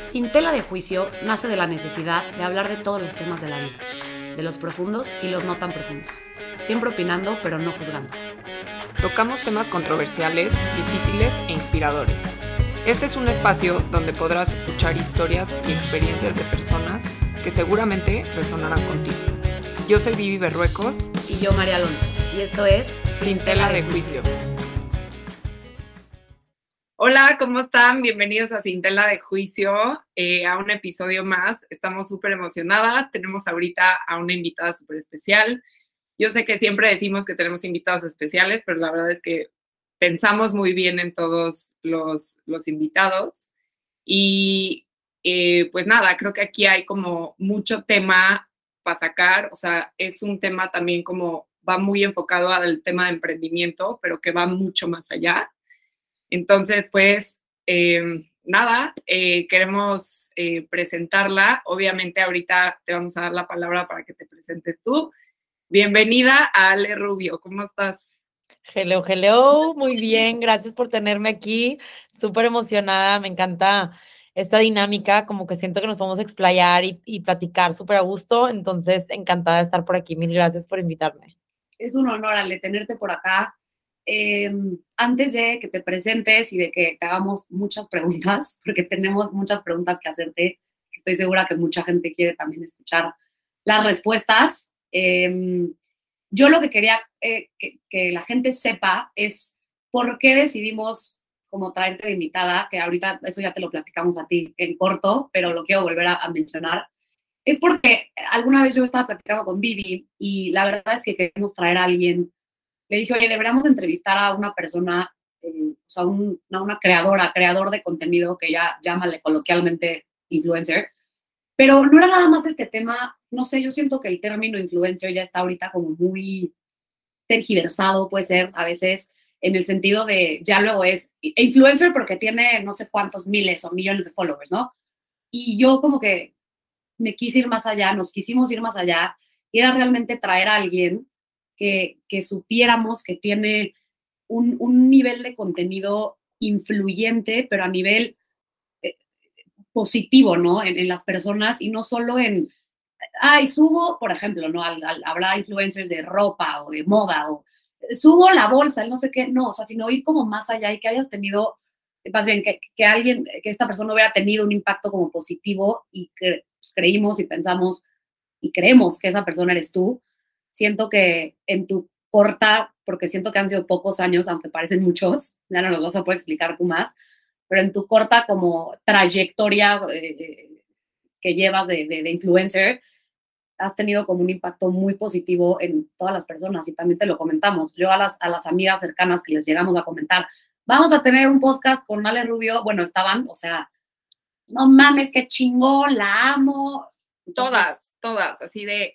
Sin tela de juicio nace de la necesidad de hablar de todos los temas de la vida, de los profundos y los no tan profundos, siempre opinando pero no juzgando. Tocamos temas controversiales, difíciles e inspiradores. Este es un espacio donde podrás escuchar historias y experiencias de personas que seguramente resonarán contigo. Yo soy Vivi Berruecos Y yo, María Alonso, y esto es Sin tela de juicio. Hola, ¿cómo están? Bienvenidos a Sin Tela de Juicio, eh, a un episodio más. Estamos súper emocionadas. Tenemos ahorita a una invitada súper especial. Yo sé que siempre decimos que tenemos invitados especiales, pero la verdad es que pensamos muy bien en todos los, los invitados. Y eh, pues nada, creo que aquí hay como mucho tema para sacar. O sea, es un tema también como va muy enfocado al tema de emprendimiento, pero que va mucho más allá. Entonces, pues, eh, nada, eh, queremos eh, presentarla. Obviamente, ahorita te vamos a dar la palabra para que te presentes tú. Bienvenida a Ale Rubio, ¿cómo estás? Hello, hello, muy bien, gracias por tenerme aquí, súper emocionada, me encanta esta dinámica, como que siento que nos podemos explayar y, y platicar súper a gusto, entonces encantada de estar por aquí, mil gracias por invitarme. Es un honor, Ale, tenerte por acá. Eh, antes de que te presentes y de que te hagamos muchas preguntas, porque tenemos muchas preguntas que hacerte, estoy segura que mucha gente quiere también escuchar las respuestas. Eh, yo lo que quería eh, que, que, la gente sepa es por qué decidimos como traerte de invitada, que ahorita eso ya te lo platicamos a ti en corto, pero lo quiero volver a, a mencionar. Es porque alguna vez yo estaba platicando con Vivi y la verdad es que queremos traer a alguien le dije, oye, deberíamos entrevistar a una persona, eh, o sea, una, una, creadora, creador de contenido, que ya llámale coloquialmente influencer, pero no era nada más este tema, no sé, yo siento que el término influencer ya está ahorita como muy tergiversado, puede ser a veces, en el sentido de, ya luego es influencer porque tiene no sé cuántos miles o millones de followers, ¿no? Y yo como que me quise ir más allá, nos quisimos ir más allá, y era realmente traer a alguien que, supiéramos que tiene un, un, nivel de contenido influyente, pero a nivel eh, positivo, ¿no? En, en, las personas y no solo en, ay, subo, por ejemplo, ¿no? Al, al, habrá influencers de ropa o de moda o subo la bolsa, el no sé qué, no, o sea, sino ir como más allá y que hayas tenido, más bien, que, que alguien, que esta persona hubiera tenido un impacto como positivo y que pues, creímos y pensamos y creemos que esa persona eres tú, siento que en tu corta, porque siento que han sido pocos años, aunque parecen muchos, ya no nos vas a poder explicar tú más, pero en tu corta como trayectoria eh, que llevas de, de, de, influencer, has tenido como un impacto muy positivo en todas las personas y también te lo comentamos. Yo a las, a las amigas cercanas que les llegamos a comentar, vamos a tener un podcast con Ale Rubio, bueno, estaban, o sea, no mames, qué chingón, la amo. Entonces, todas, todas, así de,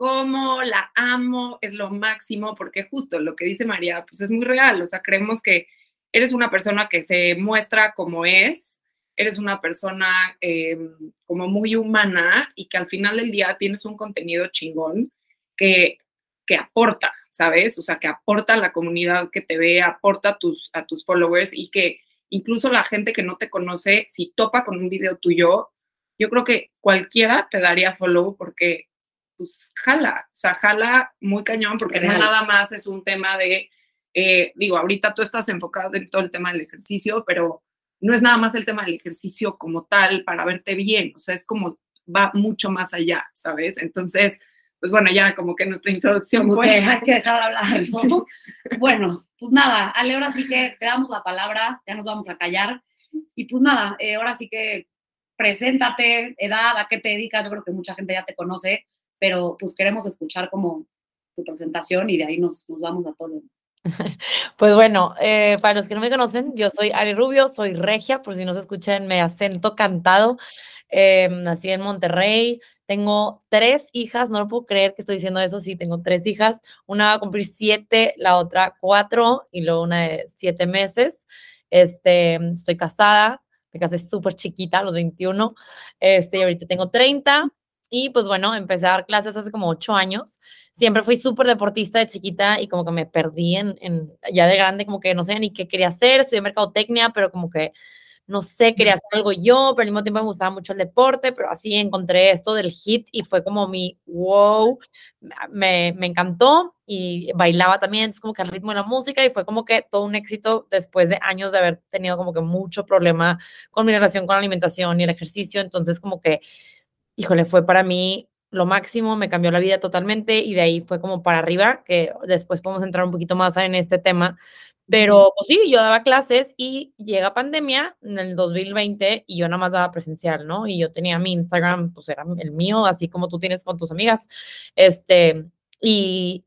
cómo la amo, es lo máximo, porque justo lo que dice María, pues es muy real, o sea, creemos que eres una persona que se muestra como es, eres una persona eh, como muy humana y que al final del día tienes un contenido chingón que, que aporta, ¿sabes? O sea, que aporta a la comunidad que te ve, aporta a tus, a tus followers y que incluso la gente que no te conoce, si topa con un video tuyo, yo creo que cualquiera te daría follow porque pues jala, o sea, jala muy cañón porque no nada más es un tema de, eh, digo, ahorita tú estás enfocado en todo el tema del ejercicio, pero no es nada más el tema del ejercicio como tal para verte bien, o sea, es como va mucho más allá, ¿sabes? Entonces, pues bueno, ya como que nuestra introducción como fue... hay que dejar de hablar, ¿no? sí. Bueno, pues nada, Ale, ahora sí que te damos la palabra, ya nos vamos a callar, y pues nada, eh, ahora sí que preséntate, edad, a qué te dedicas, yo creo que mucha gente ya te conoce, pero pues queremos escuchar como tu presentación y de ahí nos, nos vamos a todo. Pues bueno, eh, para los que no me conocen, yo soy Ari Rubio, soy regia, por si no se escuchan, me acento cantado. Eh, nací en Monterrey, tengo tres hijas, no lo puedo creer que estoy diciendo eso, sí, tengo tres hijas, una va a cumplir siete, la otra cuatro y luego una de siete meses. Este, estoy casada, me casé súper chiquita, a los 21, este, y ahorita tengo 30, y pues bueno, empecé a dar clases hace como ocho años. Siempre fui súper deportista de chiquita y como que me perdí en, en, ya de grande, como que no sé ni qué quería hacer. Estudié mercadotecnia, pero como que no sé, quería hacer algo yo, pero al mismo tiempo me gustaba mucho el deporte, pero así encontré esto del hit y fue como mi wow, me, me encantó y bailaba también, es como que al ritmo de la música y fue como que todo un éxito después de años de haber tenido como que mucho problema con mi relación con la alimentación y el ejercicio, entonces como que, híjole, fue para mí lo máximo, me cambió la vida totalmente y de ahí fue como para arriba, que después podemos entrar un poquito más en este tema, pero pues sí, yo daba clases y llega pandemia en el 2020 y yo nada más daba presencial, ¿no? Y yo tenía mi Instagram, pues era el mío, así como tú tienes con tus amigas, este, y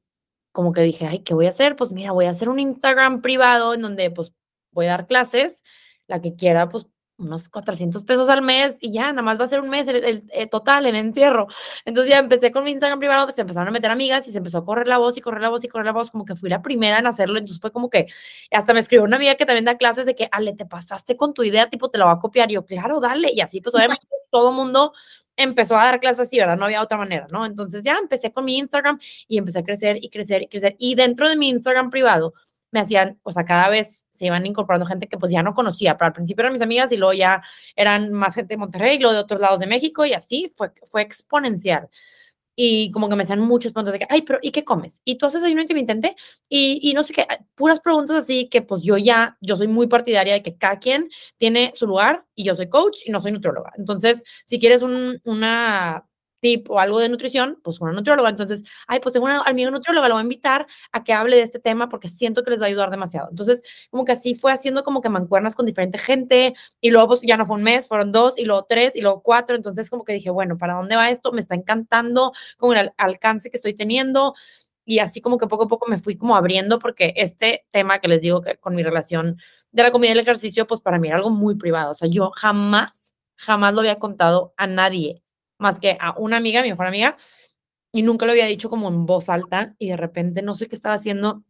como que dije, ay, ¿qué voy a hacer? Pues mira, voy a hacer un Instagram privado en donde pues voy a dar clases, la que quiera, pues unos 400 pesos al mes y ya, nada más va a ser un mes el, eh, total en encierro. Entonces ya empecé con mi Instagram privado, pues se empezaron a meter amigas y se empezó a correr la voz y correr la voz y correr la voz, como que fui la primera en hacerlo. Entonces fue como que hasta me escribió una amiga que también da clases de que, Ale, te pasaste con tu idea, tipo, te la va a copiar. Y yo, claro, dale. Y así, pues obviamente todo el mundo empezó a dar clases así, ¿verdad? No había otra manera, ¿no? Entonces ya empecé con mi Instagram y empecé a crecer y crecer y crecer. Y dentro de mi Instagram privado, me hacían, o sea, cada vez se iban incorporando gente que pues ya no conocía, pero al principio eran mis amigas y luego ya eran más gente de Monterrey y luego de otros lados de México y así fue, fue exponencial. Y como que me hacían muchas preguntas de que, ay, pero ¿y qué comes? ¿Y tú haces ayuno intermitente? Y, y no sé qué, puras preguntas así que pues yo ya, yo soy muy partidaria de que cada quien tiene su lugar y yo soy coach y no soy nutrióloga. Entonces, si quieres un, una tip o algo de nutrición, pues una nutrióloga. Entonces, ay, pues tengo una amiga nutrióloga, la voy a invitar a que hable de este tema porque siento que les va a ayudar demasiado. Entonces, como que así fue haciendo como que mancuernas con diferente gente y luego pues ya no fue un mes, fueron dos y luego tres y luego cuatro. Entonces, como que dije, bueno, ¿para dónde va esto? Me está encantando con el alcance que estoy teniendo. Y así como que poco a poco me fui como abriendo porque este tema que les digo que con mi relación de la comida y el ejercicio, pues para mí era algo muy privado. O sea, yo jamás, jamás lo había contado a nadie más que a una amiga, mi mejor amiga, y nunca lo había dicho como en voz alta y de repente no sé qué estaba haciendo.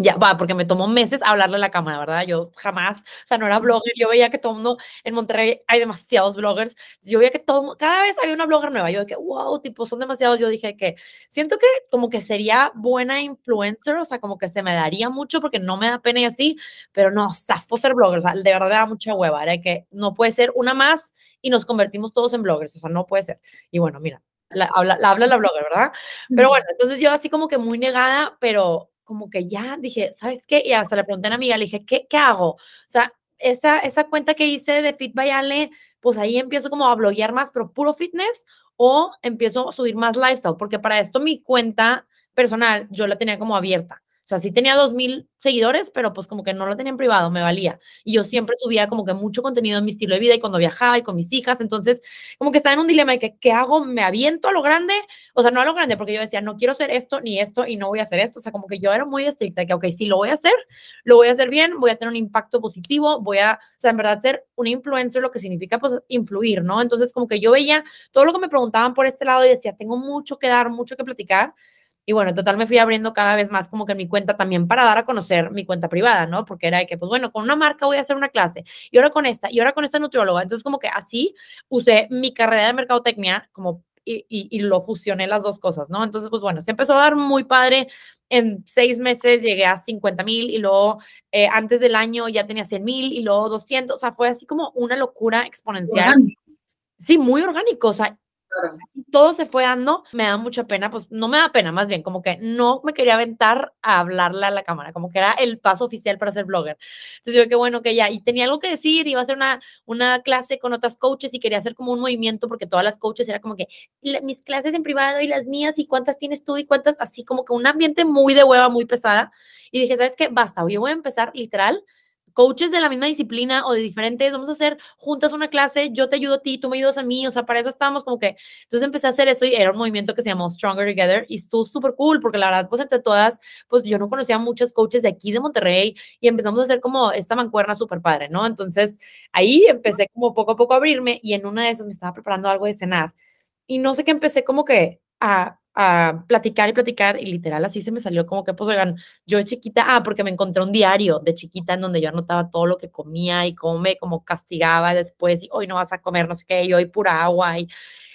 Ya va, porque me tomó meses hablarle a la cámara, ¿verdad? Yo jamás, o sea, no era blogger, yo veía que todo el mundo, en Monterrey hay demasiados bloggers, yo veía que todo, cada vez había una blogger nueva, yo de que, wow, tipo, son demasiados, yo dije que siento que como que sería buena influencer, o sea, como que se me daría mucho porque no me da pena y así, pero no, zafo ser blogger, o sea, de verdad da mucha hueva, era que no puede ser una más y nos convertimos todos en bloggers, o sea, no puede ser. Y bueno, mira, la, habla, la habla la blogger, ¿verdad? Pero bueno, entonces yo así como que muy negada, pero como que ya dije, ¿sabes qué? Y hasta le pregunté a una amiga, le dije, ¿qué, qué hago? O sea, esa, esa cuenta que hice de Fit by Ale, pues ahí empiezo como a bloguear más, pero puro fitness, o empiezo a subir más lifestyle, porque para esto mi cuenta personal yo la tenía como abierta. O sea, sí tenía dos mil seguidores, pero pues como que no lo tenía en privado, me valía. Y yo siempre subía como que mucho contenido en mi estilo de vida y cuando viajaba y con mis hijas. Entonces, como que estaba en un dilema de que, ¿qué hago? ¿Me aviento a lo grande? O sea, no a lo grande, porque yo decía, no quiero hacer esto ni esto y no voy a hacer esto. O sea, como que yo era muy estricta, que, ok, si lo voy a hacer, lo voy a hacer bien, voy a tener un impacto positivo, voy a, o sea, en verdad ser un influencer, lo que significa pues influir, ¿no? Entonces, como que yo veía todo lo que me preguntaban por este lado y decía, tengo mucho que dar, mucho que platicar y bueno, en total me fui abriendo cada vez más como que mi cuenta también para dar a conocer mi cuenta privada, ¿no? Porque era de que, pues bueno, con una marca voy a hacer una clase y ahora con esta y ahora con esta nutrióloga. Entonces como que así usé mi carrera de mercadotecnia como y, y, lo fusioné las dos cosas, ¿no? Entonces, pues bueno, se empezó a dar muy padre. En seis meses llegué a 50 mil y luego eh, antes del año ya tenía 100 mil y luego 200. O sea, fue así como una locura exponencial. Sí, muy orgánico. O sea, todo se fue dando, me da mucha pena, pues no me da pena, más bien, como que no me quería aventar a hablarle a la cámara, como que era el paso oficial para ser blogger. Entonces yo, que bueno, que ya, y tenía algo que decir, iba a hacer una, una clase con otras coaches y quería hacer como un movimiento, porque todas las coaches era como que mis clases en privado y las mías, y cuántas tienes tú y cuántas, así como que un ambiente muy de hueva, muy pesada. Y dije, ¿sabes qué? Basta, yo voy a empezar literal coaches de la misma disciplina o de diferentes, vamos a hacer juntas una clase, yo te ayudo a ti, tú me ayudas a mí, o sea, para eso estábamos como que, entonces empecé a hacer eso y era un movimiento que se llamó Stronger Together y estuvo súper cool porque la verdad, pues entre todas, pues yo no conocía a muchos coaches de aquí de Monterrey y empezamos a hacer como esta mancuerna súper padre, ¿no? Entonces ahí empecé como poco a poco a abrirme y en una de esas me estaba preparando algo de cenar y no sé qué empecé como que a a platicar y platicar y literal así se me salió como que, pues, oigan, yo chiquita, ah, porque me encontré un diario de chiquita en donde yo anotaba todo lo que comía y cómo me como castigaba después y hoy no vas a comer no sé qué y hoy pura agua y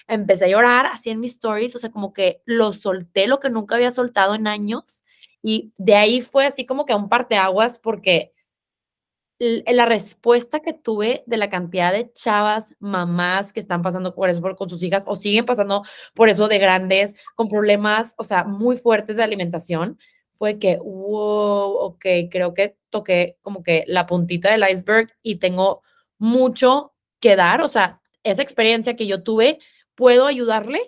empecé a llorar así en mis stories, o sea, como que lo solté, lo que nunca había soltado en años y de ahí fue así como que un parteaguas porque la respuesta que tuve de la cantidad de chavas, mamás que están pasando por eso con sus hijas o siguen pasando por eso de grandes, con problemas, o sea, muy fuertes de alimentación, fue que, wow, ok, creo que toqué como que la puntita del iceberg y tengo mucho que dar, o sea, esa experiencia que yo tuve, puedo ayudarle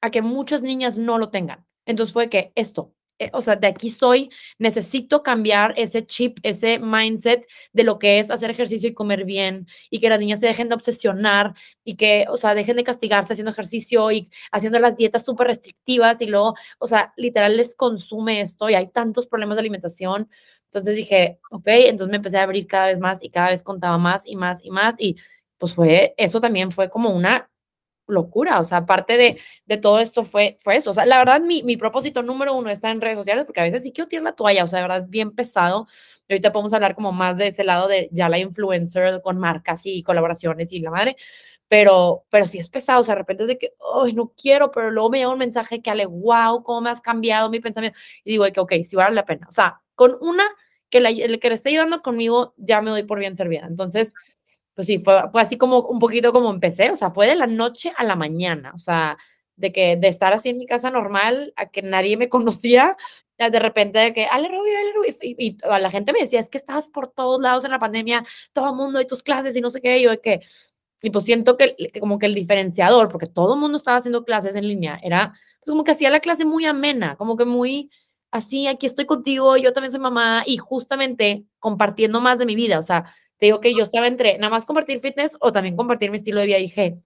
a que muchas niñas no lo tengan. Entonces fue que esto, eh, o sea, de aquí soy, necesito cambiar ese chip, ese mindset de lo que es hacer ejercicio y comer bien y que las niñas se dejen de obsesionar y que, o sea, dejen de castigarse haciendo ejercicio y haciendo las dietas súper restrictivas y luego, o sea, literal les consume esto y hay tantos problemas de alimentación. Entonces dije, ok, entonces me empecé a abrir cada vez más y cada vez contaba más y más y más y pues fue, eso también fue como una locura, o sea, aparte de, de todo esto fue, fue eso, o sea, la verdad mi, mi propósito número uno está en redes sociales porque a veces sí quiero tirar la toalla, o sea, de verdad es bien pesado, y ahorita podemos hablar como más de ese lado de ya la influencer con marcas y colaboraciones y la madre, pero, pero sí es pesado, o sea, de repente es de que, ay, no quiero, pero luego me llega un mensaje que ale, wow, cómo me has cambiado mi pensamiento, y digo que, ok, sí vale la pena, o sea, con una que, la, que le esté ayudando conmigo, ya me doy por bien servida, entonces, pues sí, fue, así como un poquito como empecé, o sea, fue de la noche a la mañana, o sea, de que de estar así en mi casa normal a que nadie me conocía, de repente de que, Ale Rubio, Ale Rubio, y, a la gente me decía, es que estabas por todos lados en la pandemia, todo el mundo y tus clases y no sé qué, y yo de que, y pues siento que, como que el diferenciador, porque todo el mundo estaba haciendo clases en línea, era pues como que hacía la clase muy amena, como que muy así, aquí estoy contigo, yo también soy mamá, y justamente compartiendo más de mi vida, o sea, te digo que yo estaba entre nada más compartir fitness o también compartir mi estilo de vida. Dije,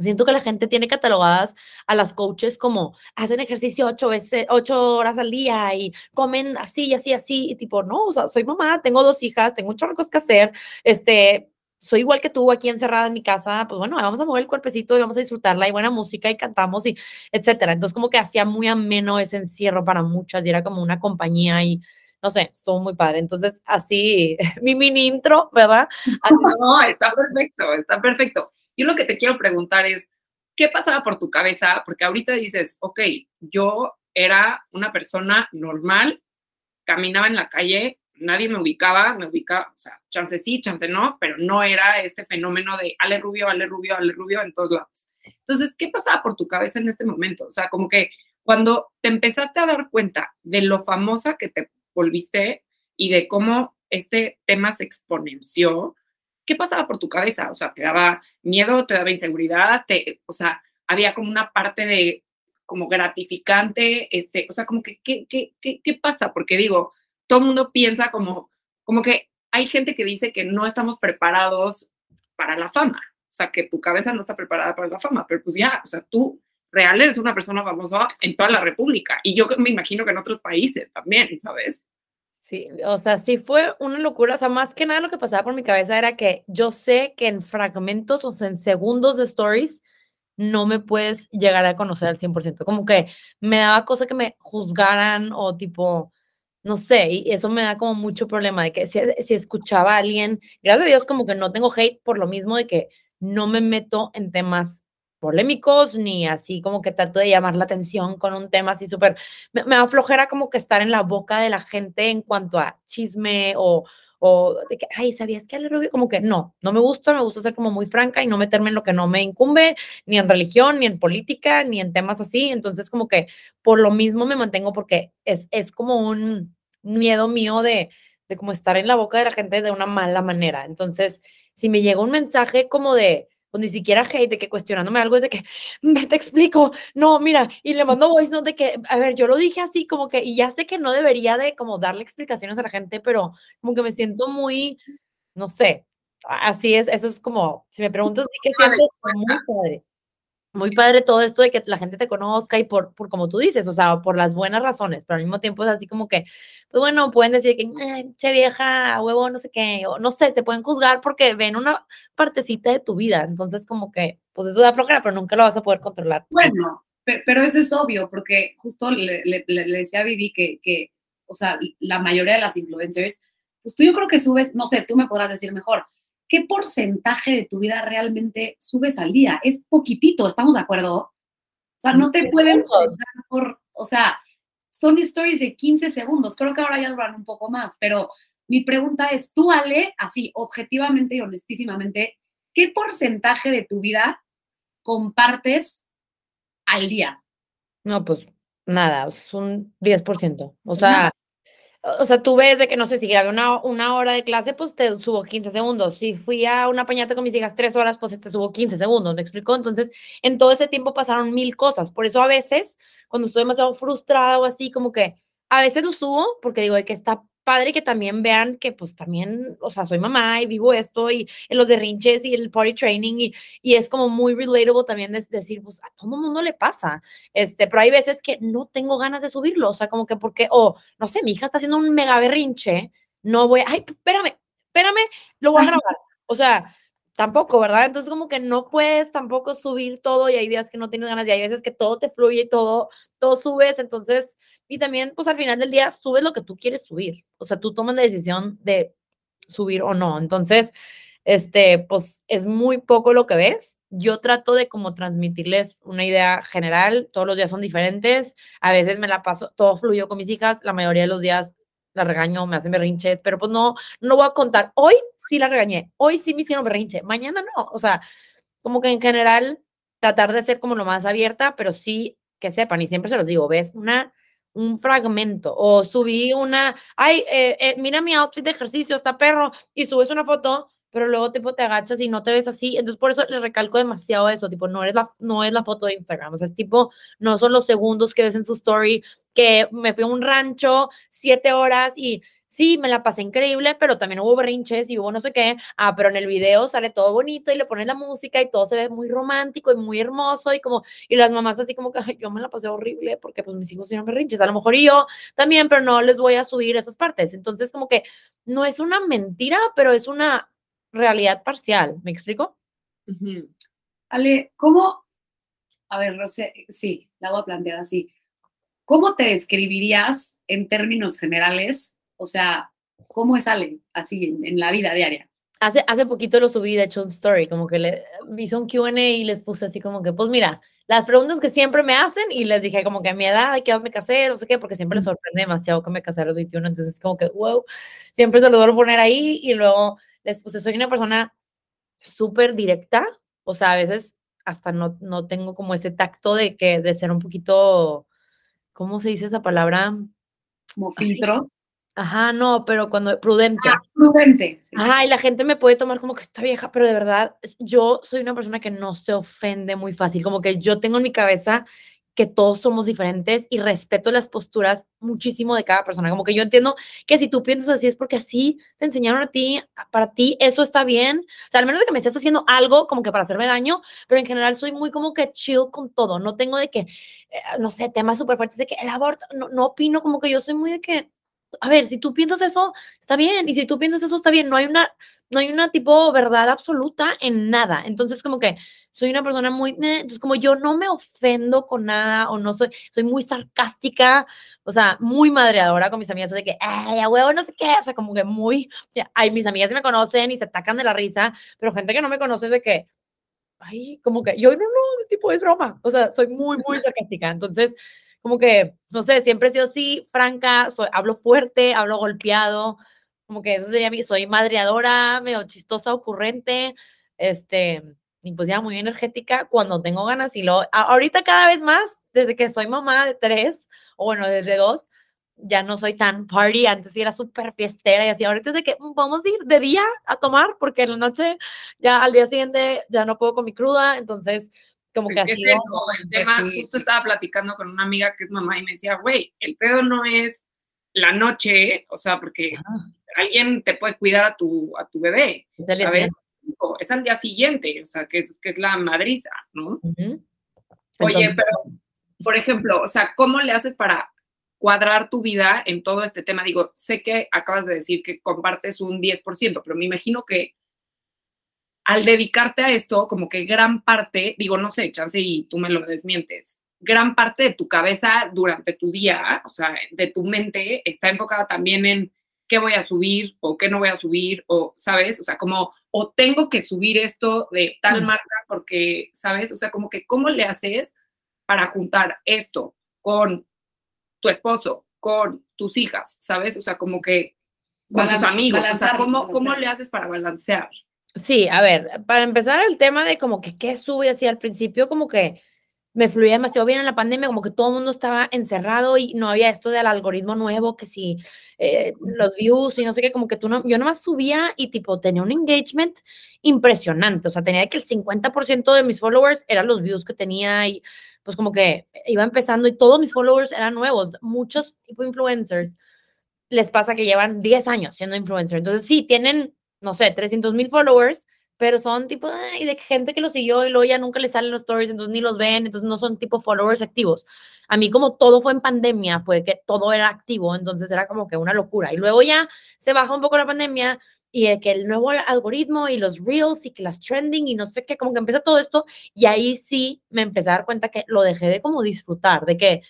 siento que la gente tiene catalogadas a las coaches como hacen ejercicio ocho veces, ocho horas al día y comen así y así, así. Y tipo, no, o sea, soy mamá, tengo dos hijas, tengo muchos cosas que hacer. Este, soy igual que tú aquí encerrada en mi casa, pues bueno, vamos a mover el cuerpecito y vamos a disfrutarla y buena música y cantamos y etcétera. Entonces como que hacía muy ameno ese encierro para muchas y era como una compañía y no sé, estuvo muy padre. Entonces, así, mi mini intro, ¿verdad? No, está perfecto, está perfecto. Yo lo que te quiero preguntar es, ¿qué pasaba por tu cabeza? Porque ahorita dices, ok, yo era una persona normal, caminaba en la calle, nadie me ubicaba, me ubicaba, o sea, chance sí, chance no, pero no era este fenómeno de Ale Rubio, Ale Rubio, Ale Rubio en todos lados. Entonces, ¿qué pasaba por tu cabeza en este momento? O sea, como que cuando te empezaste a dar cuenta de lo famosa que te volviste y de cómo este tema se exponenció, ¿qué pasaba por tu cabeza? O sea, ¿te daba miedo, te daba inseguridad? Te, o sea, había como una parte de como gratificante, este, o sea, como que, ¿qué, qué, qué, qué pasa? Porque digo, todo el mundo piensa como, como que hay gente que dice que no estamos preparados para la fama, o sea, que tu cabeza no está preparada para la fama, pero pues ya, o sea, tú real eres una persona famosa en toda la República y yo me imagino que en otros países también, ¿sabes? Sí, o sea, sí fue una locura, o sea, más que nada lo que pasaba por mi cabeza era que yo sé que en fragmentos o en segundos de stories no me puedes llegar a conocer al 100%, como que me daba cosa que me juzgaran o tipo, no sé, y eso me da como mucho problema de que si, si escuchaba a alguien, gracias a Dios como que no tengo hate por lo mismo de que no me meto en temas polémicos, ni así como que trato de llamar la atención con un tema así súper, me, me aflojera como que estar en la boca de la gente en cuanto a chisme o, o de que, ay, ¿sabías que Ale Rubio? Como que no, no me gusta, me gusta ser como muy franca y no meterme en lo que no me incumbe, ni en religión, ni en política, ni en temas así. Entonces, como que por lo mismo me mantengo porque es, es como un miedo mío de, de como estar en la boca de la gente de una mala manera. Entonces, si me llega un mensaje como de, pues ni siquiera hate, de que cuestionándome algo es de que, mm, te explico, no, mira, y le mando voice note de que, a ver, yo lo dije así como que, y ya sé que no debería de como darle explicaciones a la gente, pero como que me siento muy, no sé, así es, eso es como, si me preguntas, sí que siento muy padre muy padre todo esto de que la gente te conozca y por, por como tú dices, o sea, por las buenas razones, pero al mismo tiempo es así como que, pues bueno, pueden decir que, che vieja, huevo, no sé qué, o no sé, te pueden juzgar porque ven una partecita de tu vida, entonces como que, pues eso da flojera, pero nunca lo vas a poder controlar. Bueno, pero eso es obvio, porque justo le, le, le decía a Vivi que, que, o sea, la mayoría de las influencers, pues tú yo creo que subes, no sé, tú me podrás decir mejor, ¿qué porcentaje de tu vida realmente subes al día? Es poquitito, ¿estamos de acuerdo? O sea, no te pueden por, o sea, son stories de 15 segundos, creo que ahora ya duran un poco más, pero mi pregunta es, tú, Ale, así, objetivamente y honestísimamente, ¿qué porcentaje de tu vida compartes al día? No, pues nada, es un 10%. O sea, o sea, tú ves de que, no sé, si grabé una, una hora de clase, pues te subo 15 segundos. Si fui a una pañata con mis hijas tres horas, pues te subo 15 segundos, ¿me explico? Entonces, en todo ese tiempo pasaron mil cosas. Por eso a veces, cuando estoy demasiado frustrada o así, como que a veces lo subo porque digo de que está padre que también vean que pues también, o sea, soy mamá y vivo esto y en los berrinches y el party training y, y es como muy relatable también de, decir, pues a todo mundo le pasa, este, pero hay veces que no tengo ganas de subirlo, o sea, como que porque, o no sé, mi hija está haciendo un mega berrinche, no voy, ay, espérame, espérame, lo voy a grabar, o sea, tampoco, ¿verdad? Entonces como que no puedes tampoco subir todo y hay días que no tienes ganas y hay veces que todo te fluye y todo, todo subes, entonces y también, pues al final del día, subes lo que tú quieres subir. O sea, tú tomas la decisión de subir o no. Entonces, este, pues es muy poco lo que ves. Yo trato de como transmitirles una idea general. Todos los días son diferentes. A veces me la paso, todo fluyó con mis hijas. La mayoría de los días la regaño, me hacen berrinches, pero pues no, no voy a contar. Hoy sí la regañé. Hoy sí me hicieron berrinche. Mañana no. O sea, como que en general tratar de ser como lo más abierta, pero sí que sepan, y siempre se los digo, ves una un fragmento o subí una, ay, eh, eh, mira mi outfit de ejercicio, está perro, y subes una foto, pero luego tipo te agachas y no te ves así, entonces por eso le recalco demasiado eso, tipo, no, eres la, no es la foto de Instagram, o sea, es tipo, no son los segundos que ves en su story, que me fui a un rancho siete horas y sí, me la pasé increíble, pero también hubo berrinches y hubo no sé qué. Ah, pero en el video sale todo bonito y le pones la música y todo se ve muy romántico y muy hermoso y como, y las mamás así como que, yo me la pasé horrible porque pues mis hijos hicieron berrinches, a lo mejor yo también, pero no les voy a subir esas partes. Entonces como que no es una mentira, pero es una realidad parcial, ¿me explico? Ale, ¿cómo? A ver, Rosé, sí, la voy a plantear así. ¿Cómo te describirías en términos generales o sea, ¿cómo es Ale así en, la vida diaria? Hace, hace poquito lo subí, de hecho, un story, como que le hice un QA y les puse así como que, pues mira, las preguntas que siempre me hacen y les dije como que a mi edad, ¿qué me casé? No sé qué, porque siempre les sorprende demasiado que me casé a los 21, entonces como que, wow, siempre se lo voy a poner ahí y luego les puse, soy una persona súper directa, o sea, a veces hasta no, no tengo como ese tacto de que, de ser un poquito, ¿cómo se dice esa palabra? Como filtro. Ajá, no, pero cuando prudente. Ah, prudente. Ajá, y la gente me puede tomar como que está vieja, pero de verdad, yo soy una persona que no se ofende muy fácil, como que yo tengo en mi cabeza que todos somos diferentes y respeto las posturas muchísimo de cada persona. Como que yo entiendo que si tú piensas así es porque así te enseñaron a ti, para ti eso está bien. O sea, al menos de que me estés haciendo algo como que para hacerme daño, pero en general soy muy como que chill con todo. No tengo de que, eh, no sé, temas súper fuertes de que el aborto, no, no opino, como que yo soy muy de que a ver, si tú piensas eso, está bien, y si tú piensas eso, está bien, no hay una, no hay una tipo verdad absoluta en nada, entonces como que soy una persona muy, entonces como yo no me ofendo con nada, o no soy, soy muy sarcástica, o sea, muy madreadora con mis amigas, de que, ay, a huevo, no sé qué, o sea, como que muy, ay, mis amigas se me conocen y se atacan de la risa, pero gente que no me conoce de que, ay, como que yo no, no, tipo es broma, o sea, soy muy, muy sarcástica, entonces como que, no sé, siempre he sido así, franca, soy, hablo fuerte, hablo golpeado, como que eso sería mi, soy madreadora, medio chistosa, ocurrente, este, y pues ya muy energética cuando tengo ganas y lo, ahorita cada vez más, desde que soy mamá de tres, o bueno, desde dos, ya no soy tan party, antes era súper fiestera y así, ahorita es de que mm, vamos a ir de día a tomar porque en la noche ya al día siguiente ya no puedo con mi cruda, entonces como que así. el tema, justo estaba platicando con una amiga que es mamá y me decía, güey, el pedo no es la noche, o sea, porque alguien te puede cuidar a tu, a tu bebé, es ¿sabes? Es al día siguiente, o sea, que es, que es la madriza, ¿no? Oye, pero, por ejemplo, o sea, ¿cómo le haces para cuadrar tu vida en todo este tema? Digo, sé que acabas de decir que compartes un 10%, pero me imagino que al dedicarte a esto, como que gran parte, digo, no sé, chance y tú me lo desmientes, gran parte de tu cabeza durante tu día, o sea, de tu mente, está enfocada también en qué voy a subir o qué no voy a subir, o, ¿sabes? O sea, como, o tengo que subir esto de tal marca porque, ¿sabes? O sea, como que, ¿cómo le haces para juntar esto con tu esposo, con tus hijas, ¿sabes? O sea, como que con tus Balan- amigos. O sea, ¿cómo, ¿cómo le haces para balancear? Sí, a ver, para empezar el tema de como que qué sube así al principio, como que me fluía demasiado bien en la pandemia, como que todo el mundo estaba encerrado y no había esto del algoritmo nuevo, que si eh, los views y no sé qué, como que tú no, yo nomás subía y tipo tenía un engagement impresionante, o sea, tenía que el 50% de mis followers eran los views que tenía y pues como que iba empezando y todos mis followers eran nuevos, muchos tipo influencers les pasa que llevan 10 años siendo influencer, entonces sí, tienen, no sé, 300 mil followers, pero son tipo, ay, de gente que los siguió y luego ya nunca les salen los stories, entonces ni los ven, entonces no son tipo followers activos. A mí como todo fue en pandemia, fue que todo era activo, entonces era como que una locura. Y luego ya se baja un poco la pandemia y de que el nuevo algoritmo y los reels y que las trending y no sé qué, como que empieza todo esto y ahí sí me empecé a dar cuenta que lo dejé de como disfrutar, de que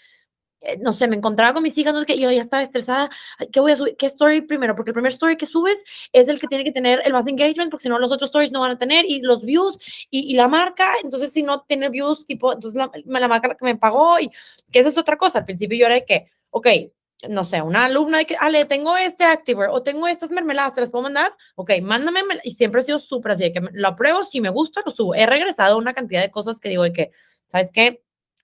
no sé, me encontraba con mis hijas, no sé qué, yo ya estaba estresada, ¿qué voy a subir? ¿Qué story primero? Porque el primer story que subes es el que tiene que tener el más engagement, porque si no los otros stories no van a tener, y los views, y, la marca, entonces si no tiene views, tipo, entonces la, la marca que me pagó, y que esa es otra cosa, al principio yo era de que, ok, no sé, una alumna que, Ale, tengo este Activer o tengo estas mermeladas, ¿te las puedo mandar? Ok, mándame, y siempre he sido súper así, de que lo apruebo, si me gusta, lo subo. He regresado a una cantidad de cosas que digo de que, ¿sabes qué?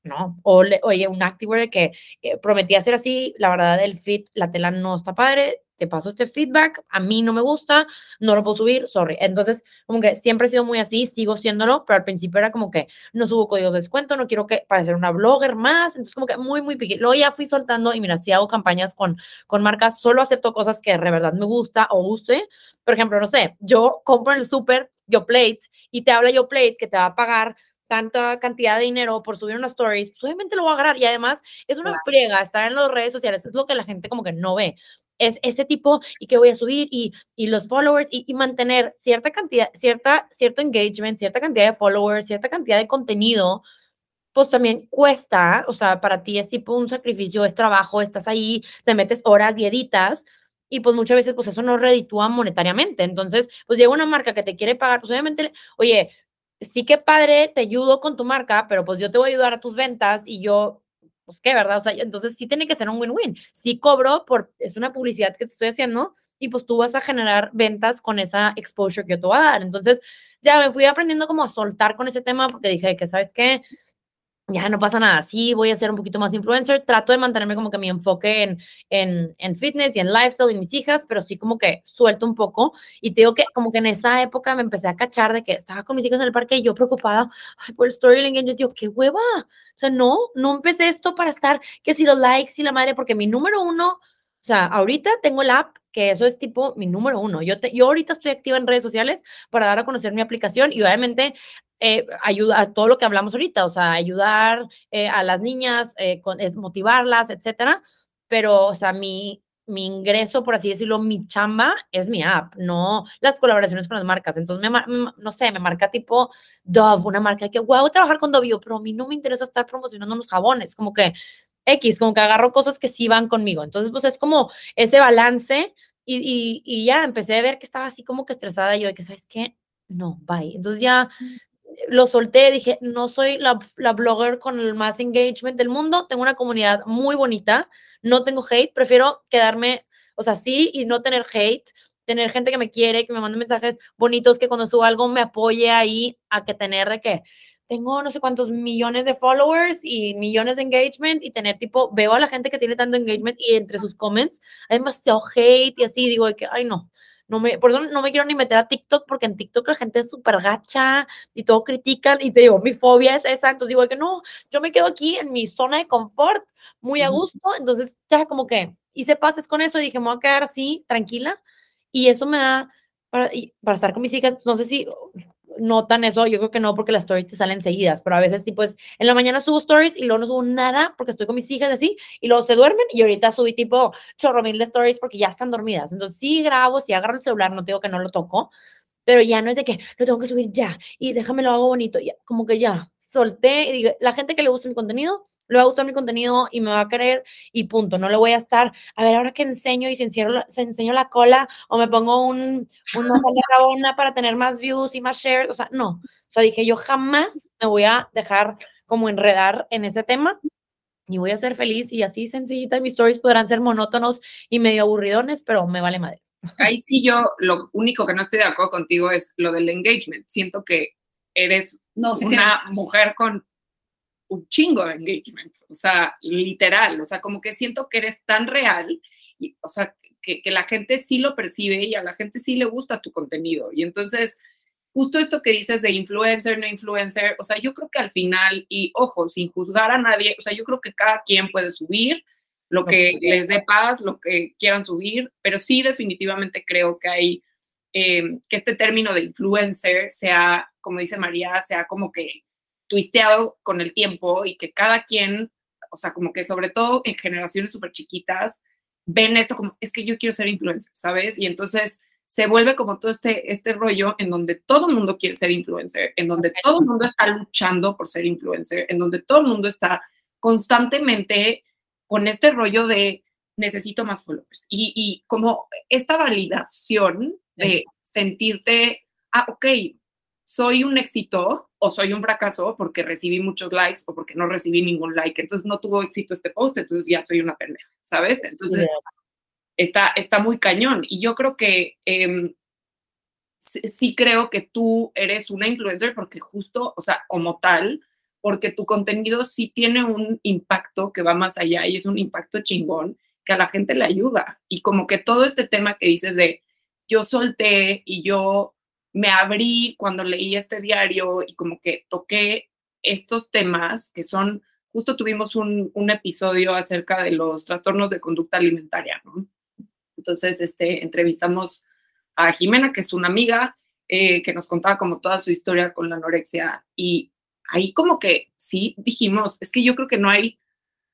No, o le- oye, un Activer de que eh, prometí hacer así, la verdad, el fit, la tela no está padre, te paso este feedback, a mí no me gusta, no lo puedo subir, sorry. Entonces, como que siempre he sido muy así, sigo siéndolo, pero al principio era como que no subo códigos de descuento, no quiero que parecer una blogger más, entonces como que muy, muy piqui. Luego ya fui soltando y mira, si hago campañas con, con marcas, solo acepto cosas que de verdad me gusta o use. Por ejemplo, no sé, yo compro en el súper yo plate y te habla yo plate que te va a pagar tanta cantidad de dinero por subir unas stories, pues obviamente lo voy a agarrar y además es una friega estar en las redes sociales, es lo que la gente como que no ve. Es ese tipo y que voy a subir y, y los followers y, y mantener cierta cantidad, cierta, cierto engagement, cierta cantidad de followers, cierta cantidad de contenido, pues también cuesta, o sea, para ti es tipo un sacrificio, es trabajo, estás ahí, te metes horas y editas, y pues muchas veces pues eso no reditúa monetariamente. Entonces, pues llega una marca que te quiere pagar, pues obviamente, oye, sí que padre, te ayudo con tu marca, pero pues yo te voy a ayudar a tus ventas y yo, pues qué, ¿verdad? O sea, entonces sí tiene que ser un win-win. Sí cobro por, es una publicidad que te estoy haciendo y pues tú vas a generar ventas con esa exposure que yo te voy a dar. Entonces, ya me fui aprendiendo como a soltar con ese tema porque dije que, ¿sabes qué? Ya no pasa nada, sí voy a ser un poquito más influencer, trato de mantenerme como que mi enfoque en, en, en fitness y en lifestyle y mis hijas, pero sí como que suelto un poco y te digo que como que en esa época me empecé a cachar de que estaba con mis hijas en el parque y yo preocupada ay, por el storytelling y yo digo, qué hueva, o sea, no, no empecé esto para estar, que si los likes y la madre, porque mi número uno, o sea, ahorita tengo el app, que eso es tipo mi número uno, yo, te, yo ahorita estoy activa en redes sociales para dar a conocer mi aplicación y obviamente eh, ayuda a todo lo que hablamos ahorita, o sea, ayudar eh, a las niñas, eh, con, es motivarlas, etcétera. Pero, o sea, mi, mi ingreso, por así decirlo, mi chamba es mi app, no las colaboraciones con las marcas. Entonces, me, no sé, me marca tipo Dove, una marca que, wow, trabajar con Dove, yo, pero a mí no me interesa estar promocionando unos jabones, como que X, como que agarro cosas que sí van conmigo. Entonces, pues es como ese balance y, y, y ya empecé a ver que estaba así como que estresada yo de que, ¿sabes qué? No, bye. Entonces ya lo solté, dije, no soy la, la, blogger con el más engagement del mundo, tengo una comunidad muy bonita, no tengo hate, prefiero quedarme, o sea, sí y no tener hate, tener gente que me quiere, que me mande mensajes bonitos, que cuando subo algo me apoye ahí, a que tener de que tengo no sé cuántos millones de followers y millones de engagement y tener tipo, veo a la gente que tiene tanto engagement y entre sus comments hay demasiado hate y así, digo de que, ay no, no me, por eso no me quiero ni meter a TikTok, porque en TikTok la gente es súper gacha y todo critican. Y te digo, mi fobia es esa. Entonces digo que no, yo me quedo aquí en mi zona de confort, muy a gusto. Entonces ya como que hice pases con eso y dije, me voy a quedar así, tranquila. Y eso me da para, para estar con mis hijas. No sé si notan eso, yo creo que no, porque las stories te salen seguidas, pero a veces tipo es, en la mañana subo stories y luego no subo nada porque estoy con mis hijas así, y luego se duermen y ahorita subí tipo chorro mil de stories porque ya están dormidas. Entonces sí grabo, sí agarro el celular, no digo que no lo toco, pero ya no es de que lo tengo que subir ya y déjame lo hago bonito, ya, como que ya solté y la gente que le gusta mi contenido, le va a gustar mi contenido y me va a querer y punto. No le voy a estar, a ver, ahora que enseño y se enseño, se enseño la cola o me pongo un, una rabona para tener más views y más shares. O sea, no. O sea, dije, yo jamás me voy a dejar como enredar en ese tema y voy a ser feliz y así sencillita. Mis stories podrán ser monótonos y medio aburridones, pero me vale madre. Ahí sí yo, lo único que no estoy de acuerdo contigo es lo del engagement. Siento que eres No, una mujer con un chingo de engagement, o sea, literal, o sea, como que siento que eres tan real, y, o sea, que, que la gente sí lo percibe y a la gente sí le gusta tu contenido. Y entonces, justo esto que dices de influencer, no influencer, o sea, yo creo que al final, y ojo, sin juzgar a nadie, o sea, yo creo que cada quien puede subir lo que les dé paz, lo que quieran subir, pero sí definitivamente creo que hay, eh, que este término de influencer sea, como dice María, sea como que twisteado con el tiempo y que cada quien, o sea, como que sobre todo en generaciones súper chiquitas, ven esto como, es que yo quiero ser influencer, ¿sabes? Y entonces se vuelve como todo este, este rollo en donde todo el mundo quiere ser influencer, en donde todo el mundo está luchando por ser influencer, en donde todo el mundo está constantemente con este rollo de necesito más followers. Y, y como esta validación de sentirte, ah, ok, soy un éxito o soy un fracaso porque recibí muchos likes o porque no recibí ningún like. Entonces no tuvo éxito este post, entonces ya soy una pendeja, ¿sabes? Entonces está, está muy cañón. Y yo creo que em, sí, sí creo que tú eres una influencer porque justo, o sea, como tal, porque tu contenido sí tiene un impacto que va más allá y es un impacto chingón que a la gente le ayuda. Y como que todo este tema que dices de yo solté y yo me abrí cuando leí este diario y como que toqué estos temas que son, justo tuvimos un, un episodio acerca de los trastornos de conducta alimentaria, ¿no? Entonces, este, entrevistamos a Jimena, que es una amiga, eh, que nos contaba como toda su historia con la anorexia y ahí como que sí dijimos, es que yo creo que no hay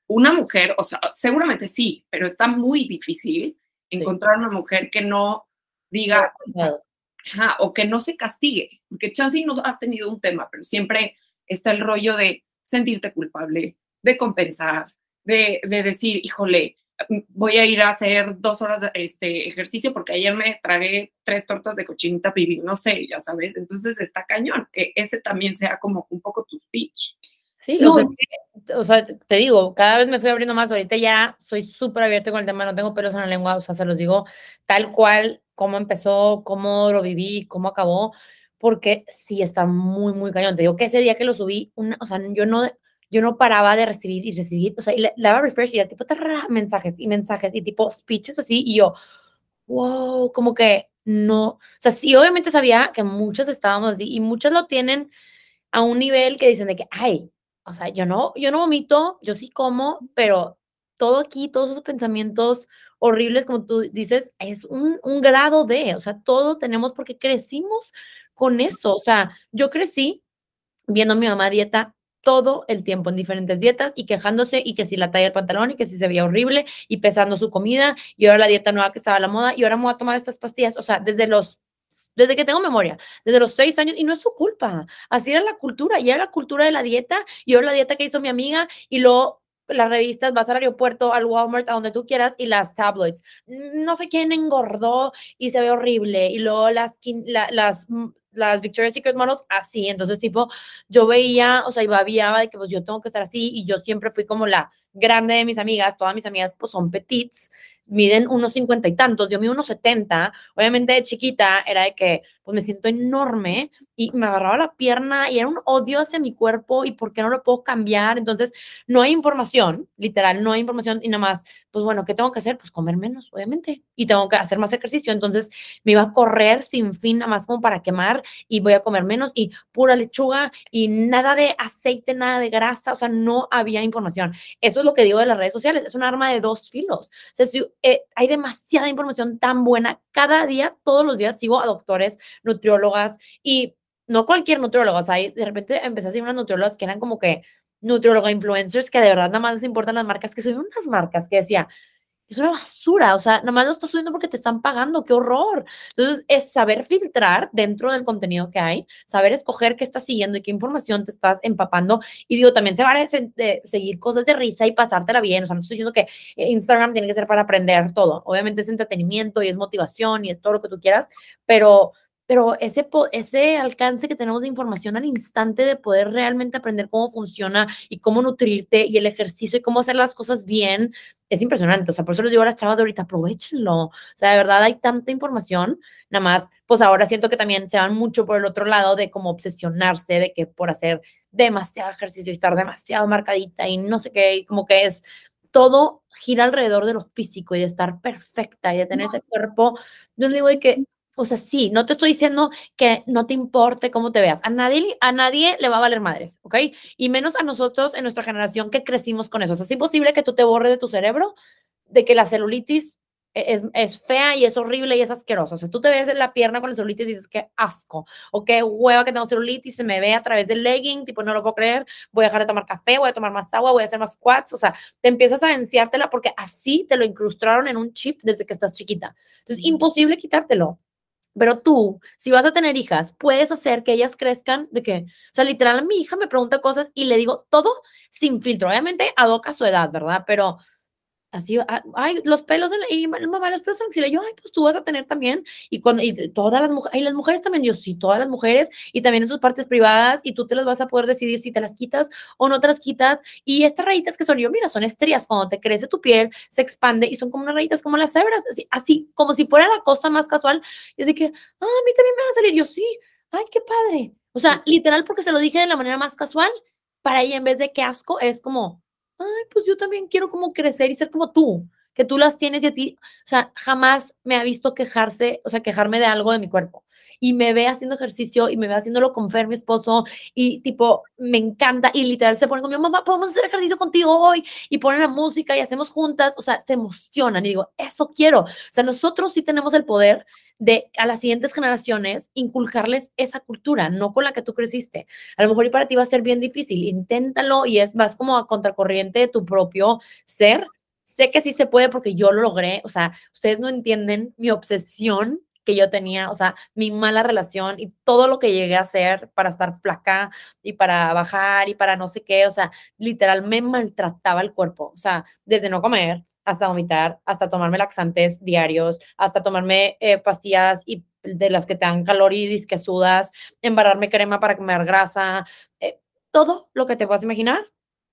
una mujer, o sea, seguramente sí, pero está muy difícil encontrar una mujer que no diga, o que no se castigue, porque chance no has tenido un tema, pero siempre está el rollo de sentirte culpable, de compensar, de, de decir, híjole, voy a ir a hacer dos horas de este ejercicio porque ayer me tragué tres tortas de cochinita pibil, no sé, ya sabes, entonces está cañón, que ese también sea como un poco tu speech. Sí, No, o, sea, es es que, o sea, te digo, cada vez me fui abriendo más, ahorita ya soy súper abierta con el tema, no tengo pelos en la lengua, o sea, se los digo tal cual, cómo empezó, cómo lo viví, cómo acabó, porque sí está muy, muy cañón. Te digo que ese día que lo subí, una, o sea, yo no, yo no paraba de recibir y recibir, o sea, y le, daba refresh y era tipo tarra, mensajes y mensajes y tipo speeches así, y yo, wow, como que no, o sea, sí, obviamente sabía que muchos estábamos así y muchos lo tienen a un nivel que dicen de que, ay, o sea, yo no, yo no vomito, yo sí como, pero todo aquí, todos esos pensamientos horribles, como tú dices, es un, un grado de, o sea, todos tenemos porque crecimos con eso, o sea, yo crecí viendo a mi mamá dieta todo el tiempo en diferentes dietas y quejándose y que si la talla del pantalón y que si se veía horrible y pesando su comida y ahora la dieta nueva que estaba a la moda y ahora me voy a tomar estas pastillas, o sea, desde los desde que tengo memoria, desde los seis años, y no es su culpa, así era la cultura, y era la cultura de la dieta, y ahora la dieta que hizo mi amiga, y luego las revistas, vas al aeropuerto, al Walmart, a donde tú quieras, y las tabloids. No sé quién engordó y se ve horrible, y luego las, la, las, las Victoria's Secret models así, entonces tipo, yo veía, o sea, y babiaba de que pues yo tengo que estar así, y yo siempre fui como la grande de mis amigas, todas mis amigas pues son petits, miden unos cincuenta y tantos, yo mido unos setenta, obviamente de chiquita era de que pues me siento enorme y me agarraba la pierna y era un odio hacia mi cuerpo y por qué no lo puedo cambiar, entonces no hay información, literal, no hay información y nada más, pues bueno, ¿qué tengo que hacer? Pues comer menos, obviamente, y tengo que hacer más ejercicio, entonces me iba a correr sin fin, nada más como para quemar y voy a comer menos y pura lechuga y nada de aceite, nada de grasa, o sea, no había información. Eso es lo que digo de las redes sociales, es un arma de dos filos. Eh, hay demasiada información tan buena. Cada día, todos los días sigo a doctores, nutriólogas y no cualquier nutrióloga. O sea, de repente empecé a seguir unas nutriólogas que eran como que nutrióloga influencers que de verdad nada más les importan las marcas, que son unas marcas que decía, es una basura, o sea, nada más lo estás subiendo porque te están pagando, qué horror. Entonces, es saber filtrar dentro del contenido que hay, saber escoger qué estás siguiendo y qué información te estás empapando. Y digo, también se vale de seguir cosas de risa y pasártela bien, o sea, no estoy diciendo que Instagram tiene que ser para aprender todo. Obviamente es entretenimiento y es motivación y es todo lo que tú quieras, pero pero ese, ese alcance que tenemos de información al instante de poder realmente aprender cómo funciona y cómo nutrirte y el ejercicio y cómo hacer las cosas bien, es impresionante. O sea, por eso les digo a las chavas de ahorita, aprovechenlo. O sea, de verdad hay tanta información, nada más, pues ahora siento que también se van mucho por el otro lado de como obsesionarse, de que por hacer demasiado ejercicio y estar demasiado marcadita y no sé qué, y como que es todo gira alrededor de lo físico y de estar perfecta y de tener ese cuerpo. Yo le digo de que o sea, sí, no te estoy diciendo que no te importe cómo te veas. A nadie, a nadie le va a valer madres, ¿ok? Y menos a nosotros en nuestra generación que crecimos con eso. O sea, es imposible que tú te borres de tu cerebro de que la celulitis e, es, es, fea y es horrible y es asquerosa. O sea, tú te ves en la pierna con la celulitis y dices, qué asco, o qué hueva que tengo celulitis, se me ve a través del legging, tipo, no lo puedo creer, voy a dejar de tomar café, voy a tomar más agua, voy a hacer más squats. O sea, te empiezas a enciártela porque así te lo incrustaron en un chip desde que estás chiquita. Entonces, imposible quitártelo. Pero tú, si vas a tener hijas, puedes hacer que ellas crezcan de que, o sea, literal, mi hija me pregunta cosas y le digo todo sin filtro. Obviamente, adoca su edad, ¿verdad? Pero así, ah, ay, los pelos en la, y mamá, los pelos en la yo, ay, pues tú vas a tener también, y cuando, y todas las mujeres, y las mujeres también, yo sí, todas las mujeres, y también en sus partes privadas, y tú te las vas a poder decidir si te las quitas o no te las quitas, y estas rayitas que son, yo, mira, son estrías, cuando te crece tu piel, se expande, y son como unas rayitas como las cebras, así, así como si fuera la cosa más casual, y es de que, ah, a mí también me van a salir, yo sí, ay, qué padre, o sea, literal, porque se lo dije de la manera más casual, para ella en vez de qué asco, es como, ay, pues yo también quiero como crecer y ser como tú, que tú las tienes y a ti, o sea, jamás me ha visto quejarse, o sea, quejarme de algo de mi cuerpo. Y me ve haciendo ejercicio y me ve haciéndolo con Fer, mi esposo, y tipo, me encanta. Y literal se pone conmigo, mamá, podemos hacer ejercicio contigo hoy. Y ponen la música y hacemos juntas, o sea, se emocionan. Y digo, eso quiero. O sea, nosotros sí tenemos el poder de a las siguientes generaciones inculcarles esa cultura, no con la que tú creciste. A lo mejor y para ti va a ser bien difícil, inténtalo y es vas como a contracorriente de tu propio ser. Sé que sí se puede porque yo lo logré, o sea, ustedes no entienden mi obsesión que yo tenía, o sea, mi mala relación y todo lo que llegué a hacer para estar flaca y para bajar y para no sé qué, o sea, literal me maltrataba el cuerpo, o sea, desde no comer, hasta vomitar, hasta tomarme laxantes diarios, hasta tomarme eh, pastillas y de las que te dan calor y que sudas, embarrarme crema para comer grasa, eh, todo lo que te puedas imaginar,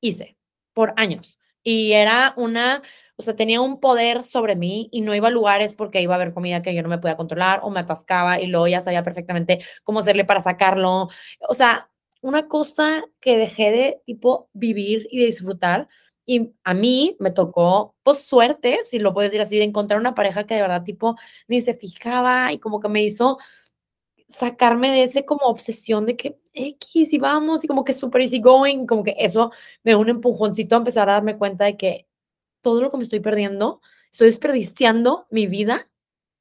hice por años. Y era una, o sea, tenía un poder sobre mí y no iba a lugares porque iba a haber comida que yo no me podía controlar o me atascaba y luego ya sabía perfectamente cómo hacerle para sacarlo. O sea, una cosa que dejé de tipo vivir y disfrutar y a mí me tocó, pues suerte, si lo puedes decir así, de encontrar una pareja que de verdad tipo ni se fijaba y como que me hizo sacarme de ese como obsesión de que X y vamos y como que super easy going, como que eso me da un empujoncito a empezar a darme cuenta de que todo lo que me estoy perdiendo, estoy desperdiciando mi vida,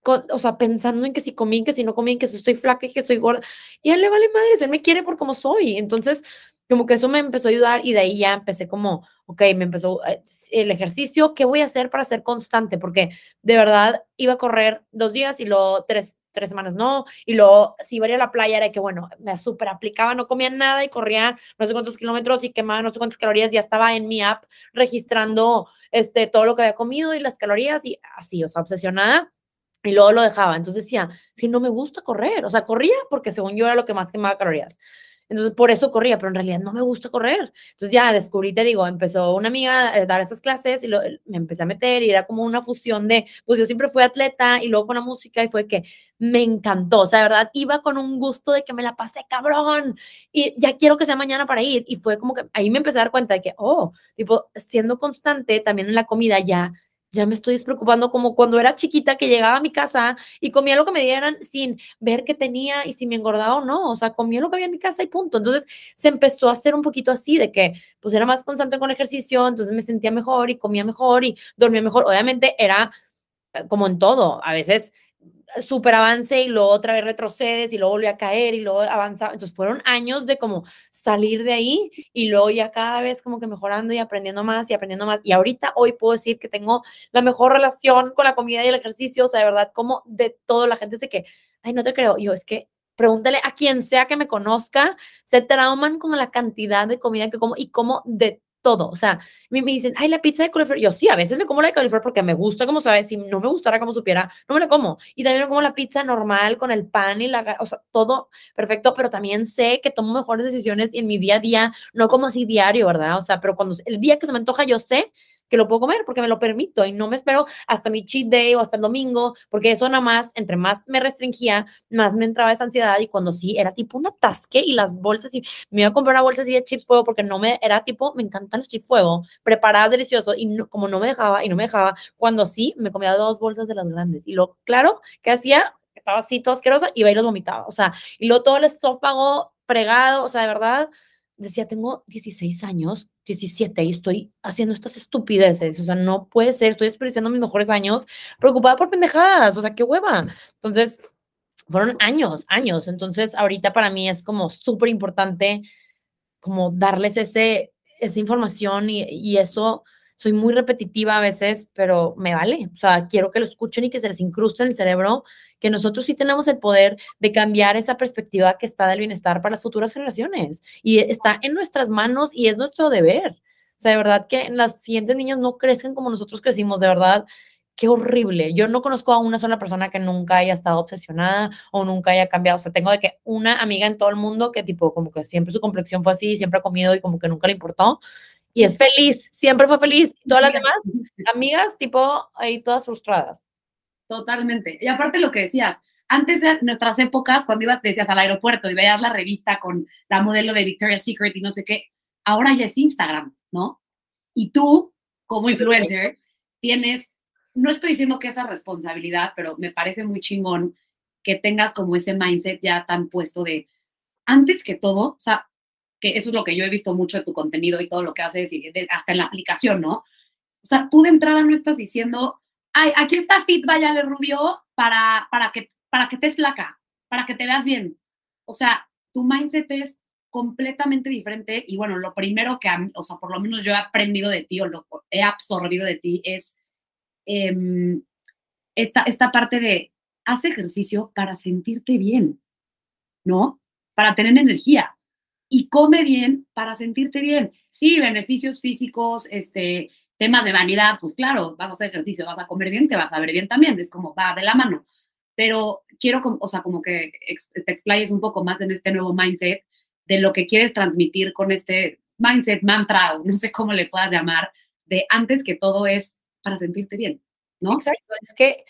o sea, pensando en que si comí, que si no comí, que si estoy flaca que estoy gorda, y a él le vale madre, él me quiere por como soy, entonces como que eso me empezó a ayudar y de ahí ya empecé como, ok, me empezó eh, el ejercicio, ¿qué voy a hacer para ser constante? Porque de verdad iba a correr dos días y luego tres, tres semanas no, y luego si iba a ir a la playa era que, bueno, me súper aplicaba, no comía nada y corría no sé cuántos kilómetros y quemaba no sé cuántas calorías, ya estaba en mi app registrando este, todo lo que había comido y las calorías y así, o sea, obsesionada. Y luego lo dejaba. Entonces decía, si no me gusta correr, o sea, corría porque según yo era lo que más quemaba calorías. Entonces, por eso corría, pero en realidad no me gusta correr. Entonces, ya descubrí, te digo, empezó una amiga a dar esas clases y me empecé a meter y era como una fusión de, pues yo siempre fui atleta y luego con la música y fue que me encantó. O sea, de verdad, iba con un gusto de que me la pasé cabrón y ya quiero que sea mañana para ir. Y fue como que ahí me empecé a dar cuenta de que, oh, tipo, siendo constante también en la comida ya ya me estoy despreocupando como cuando era chiquita que llegaba a mi casa y comía lo que me dieran sin ver qué tenía y si me engordaba o no, o sea, comía lo que había en mi casa y punto. Entonces se empezó a hacer un poquito así de que pues era más constante con ejercicio, entonces me sentía mejor y comía mejor y dormía mejor. Obviamente era eh, como en todo, a veces súper avance y luego otra vez retrocedes y luego volví a caer y luego avanzaba. Entonces fueron años de como salir de ahí y luego ya cada vez como que mejorando y aprendiendo más y aprendiendo más. Y ahorita hoy puedo decir que tengo la mejor relación con la comida y el ejercicio. O sea, de verdad, como de todo la gente es de que, ay, no te creo. Yo, es que pregúntale a quien sea que me conozca, se trauman con la cantidad de comida que como y como de todo. O sea, me, me dicen, ay, la pizza de coliflor. Yo sí, a veces me como la de coliflor porque me gusta como sabe. Si no me gustara como supiera, no me la como. Y también me como la pizza normal con el pan y la, o sea, todo perfecto, pero también sé que tomo mejores decisiones en mi día a día, no como así diario, ¿verdad? O sea, pero cuando el día que se me antoja, yo sé que lo puedo comer porque me lo permito y no me espero hasta mi cheat day o hasta el domingo, porque eso nada más, entre más me restringía, más me entraba esa ansiedad y cuando sí, era tipo un atasque y las bolsas y me iba a comprar una bolsa así de chips fuego porque no me, era tipo, me encantan los chips fuego, preparadas deliciosos y como no me dejaba y no me dejaba, cuando sí, me comía dos bolsas de las grandes y lo claro que hacía, estaba así todo asqueroso, iba y los vomitaba, o sea, y luego todo el estómago fregado, o sea, de verdad, decía, tengo 16 años, 17 y estoy haciendo estas estupideces, o sea, no puede ser, estoy desperdiciando mis mejores años preocupada por pendejadas, o sea, qué hueva. Entonces, fueron años, años, entonces ahorita para mí es como súper importante como darles ese, esa información y, y eso, soy muy repetitiva a veces, pero me vale, o sea, quiero que lo escuchen y que se les incruste en el cerebro que nosotros sí tenemos el poder de cambiar esa perspectiva que está del bienestar para las futuras generaciones. Y está en nuestras manos y es nuestro deber. O sea, de verdad que las siguientes niñas no crecen como nosotros crecimos, de verdad. Qué horrible. Yo no conozco a una sola persona que nunca haya estado obsesionada o nunca haya cambiado. O sea, tengo de que una amiga en todo el mundo que tipo como que siempre su complexión fue así, siempre ha comido y como que nunca le importó y es feliz, siempre fue feliz. Todas las demás amigas, tipo, ahí todas frustradas. Totalmente. Y aparte lo que decías, antes de nuestras épocas, cuando ibas, decías al aeropuerto y veías la revista con la modelo de Victoria's Secret y no sé qué, ahora ya es Instagram, ¿no? Y tú, como influencer, tienes, no estoy diciendo que esa responsabilidad, pero me parece muy chingón que tengas como ese mindset ya tan puesto de, antes que todo, o sea, que eso es lo que yo he visto mucho de tu contenido y todo lo que haces, y hasta en la aplicación, ¿no? O sea, tú de entrada no estás diciendo, ay, aquí está Fit Vayale Rubio para, para, que, para que estés flaca, para que te veas bien. O sea, tu mindset es completamente diferente y bueno, lo primero que, o sea, por lo menos yo he aprendido de ti o lo he absorbido de ti es em, esta, esta parte de haz ejercicio para sentirte bien, ¿no? Para tener energía y come bien para sentirte bien. Sí, beneficios físicos, este, temas de vanidad, pues claro, vas a hacer ejercicio, vas a comer bien, te vas a ver bien también, es como va de la mano. Pero quiero, o sea, como que te explayes un poco más en este nuevo mindset de lo que quieres transmitir con este mindset, mantra, o no sé cómo le puedas llamar, de antes que todo es para sentirte bien, ¿no? Exacto, es que,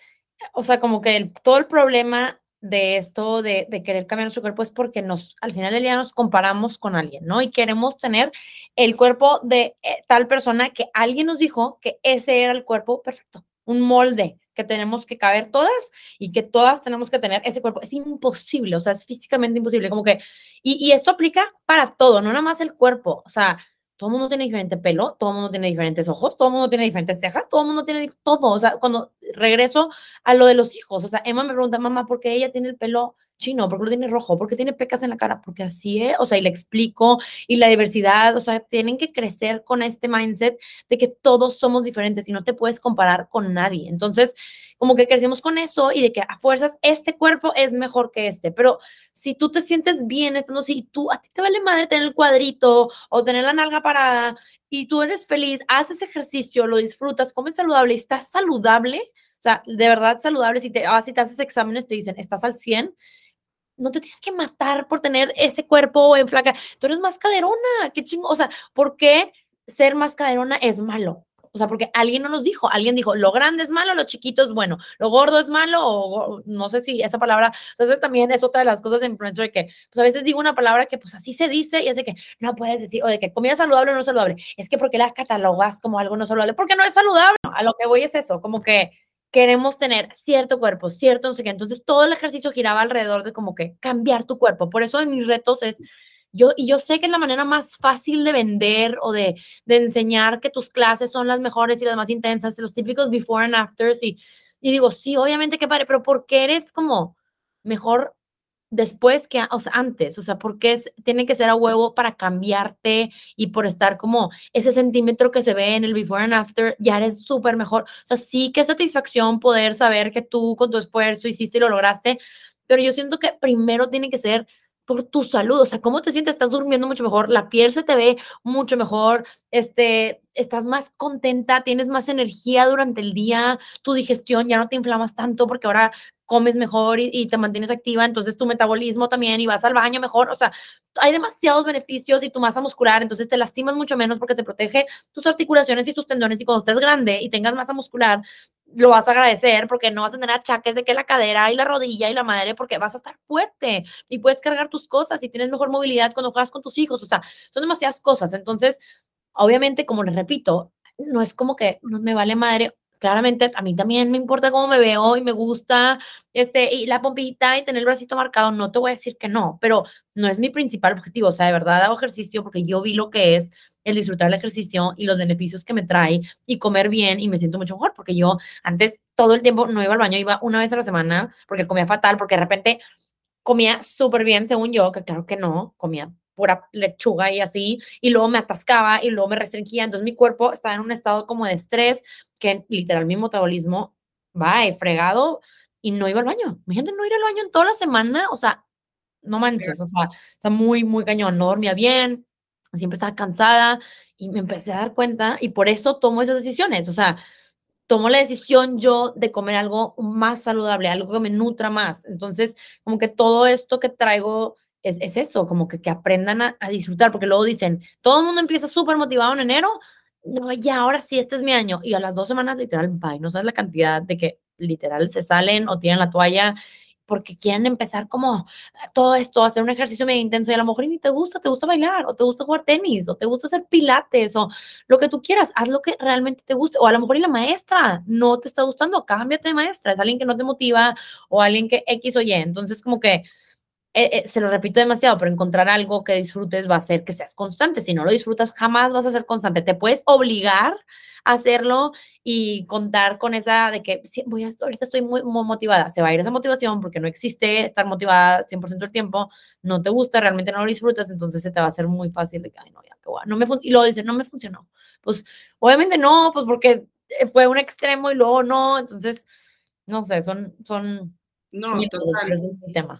o sea, como que todo el problema de esto de, querer cambiar nuestro cuerpo es porque nos, al final del día nos comparamos con alguien, ¿no? Y queremos tener el cuerpo de eh, tal persona que alguien nos dijo que ese era el cuerpo perfecto, un molde que tenemos que caber todas y que todas tenemos que tener ese cuerpo. Es imposible, o sea, es físicamente imposible, como que, y, y esto aplica para todo, no nada más el cuerpo, o sea, todo el mundo tiene diferente pelo, todo el mundo tiene diferentes ojos, todo el mundo tiene diferentes cejas, todo el mundo tiene todo. O sea, cuando regreso a lo de los hijos, o sea, Emma me pregunta, mamá, ¿por qué ella tiene el pelo chino? ¿Por qué lo tiene rojo? ¿Por qué tiene pecas en la cara? Porque así es, o sea, y le explico, y la diversidad, o sea, tienen que crecer con este mindset de que todos somos diferentes y no te puedes comparar con nadie. Entonces, como que crecemos con eso y de que a fuerzas este cuerpo es mejor que este, pero si tú te sientes bien estando así, tú a ti te vale madre tener el cuadrito o tener la nalga parada y tú eres feliz, haces ejercicio, lo disfrutas, comes saludable y estás saludable, o sea, de verdad saludable, si te, ah, si te haces exámenes te dicen, estás al 100, no te tienes que matar por tener ese cuerpo en flaca, tú eres más caderona, qué chingo, o sea, ¿por qué ser más caderona es malo? O sea, porque alguien no nos dijo, alguien dijo, lo grande es malo, lo chiquito es bueno, lo gordo es malo, o no sé si esa palabra, entonces también es otra de las cosas de influencer que, pues a veces digo una palabra que pues así se dice y de que no puedes decir, o de que comida saludable o no saludable, es que porque la catalogas como algo no saludable, porque no es saludable, a lo que voy es eso, como que queremos tener cierto cuerpo, cierto no sé qué, entonces todo el ejercicio giraba alrededor de como que cambiar tu cuerpo, por eso en mis retos es yo, y yo sé que es la manera más fácil de vender o de, de enseñar que tus clases son las mejores y las más intensas, los típicos before and afters. Y, y digo, sí, obviamente que padre, pero ¿por qué eres como mejor después que antes? O sea, ¿por qué es, tiene que ser a huevo para cambiarte y por estar como ese centímetro que se ve en el before and after, ya eres súper mejor? O sea, sí, qué satisfacción poder saber que tú con tu esfuerzo hiciste y lo lograste, pero yo siento que primero tiene que ser por tu salud, o sea, ¿cómo te sientes? Estás durmiendo mucho mejor, la piel se te ve mucho mejor, este, estás más contenta, tienes más energía durante el día, tu digestión ya no te inflamas tanto porque ahora comes mejor y, te mantienes activa, entonces tu metabolismo también y vas al baño mejor, o sea, hay demasiados beneficios y tu masa muscular, entonces te lastimas mucho menos porque te protege tus articulaciones y tus tendones y cuando estés grande y tengas masa muscular, lo vas a agradecer porque no vas a tener achaques de que la cadera y la rodilla y la madre, porque vas a estar fuerte y puedes cargar tus cosas y tienes mejor movilidad cuando juegas con tus hijos. O sea, son demasiadas cosas. Entonces, obviamente, como les repito, no es como que no me vale madre. Claramente, a mí también me importa cómo me veo y me gusta este, y la pompita y tener el bracito marcado. No te voy a decir que no, pero no es mi principal objetivo. O sea, de verdad hago ejercicio porque yo vi lo que es el disfrutar el ejercicio y los beneficios que me trae y comer bien y me siento mucho mejor porque yo antes todo el tiempo no iba al baño, iba una vez a la semana porque comía fatal, porque de repente comía súper bien según yo, que claro que no, comía pura lechuga y así, y luego me atascaba y luego me restringía, entonces mi cuerpo estaba en un estado como de estrés que literal mi metabolismo va fregado y no iba al baño. Mi gente no ir al baño en toda la semana, o sea, no manches, o sea, está muy, muy cañón, no dormía bien, siempre estaba cansada y me empecé a dar cuenta y por eso tomo esas decisiones, o sea, tomo la decisión yo de comer algo más saludable, algo que me nutra más. Entonces, como que todo esto que traigo es, es eso, como que, que aprendan a, disfrutar, porque luego dicen, todo el mundo empieza súper motivado en enero, no, ya ahora sí, este es mi año, y a las dos semanas literal, bye, no sabes la cantidad de que literal se salen o tiran la toalla porque quieren empezar como todo esto, hacer un ejercicio medio intenso y a lo mejor ni te gusta, te gusta bailar o te gusta jugar tenis o te gusta hacer pilates o lo que tú quieras, haz lo que realmente te guste o a lo mejor y la maestra no te está gustando, cámbiate de maestra, es alguien que no te motiva o alguien que X o Y, entonces como que eh, eh, se lo repito demasiado, pero encontrar algo que disfrutes va a hacer que seas constante. Si no lo disfrutas, jamás vas a ser constante. Te puedes obligar hacerlo y contar con esa de que voy a, ahorita estoy muy, motivada, se va a ir esa motivación porque no existe estar motivada 100% del tiempo, no te gusta, realmente no lo disfrutas, entonces se te va a hacer muy fácil de que, ay, no, ya, qué no me y luego dices, no me funcionó. Pues obviamente no, pues porque fue un extremo y luego no, entonces, no sé, son, son, no,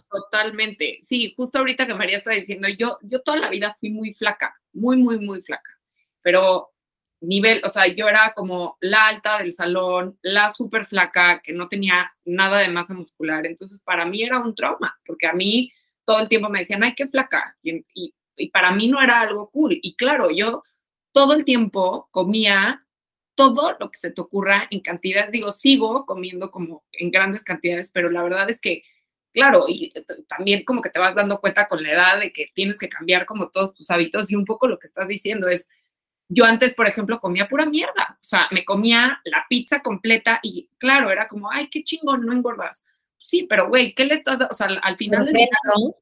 totalmente. Sí, justo ahorita que María está diciendo, yo, yo toda la vida fui muy flaca, muy, muy, muy flaca. Pero nivel, o sea, yo era como la alta del salón, la súper flaca, que no tenía nada de masa muscular. Entonces, para mí era un trauma, porque a mí todo el tiempo me decían, ay, qué flaca. Y, y, para mí no era algo cool. Y claro, yo todo el tiempo comía todo lo que se te ocurra en cantidades. Digo, sigo comiendo como en grandes cantidades, pero la verdad es que, claro, y también como que te vas dando cuenta con la edad de que tienes que cambiar como todos tus hábitos y un poco lo que estás diciendo es yo antes, por ejemplo, comía pura mierda. O sea, me comía la pizza completa y claro, era como, ay, qué chingón, no engordas. Sí, pero güey, ¿qué le estás dando? O sea, al final del día,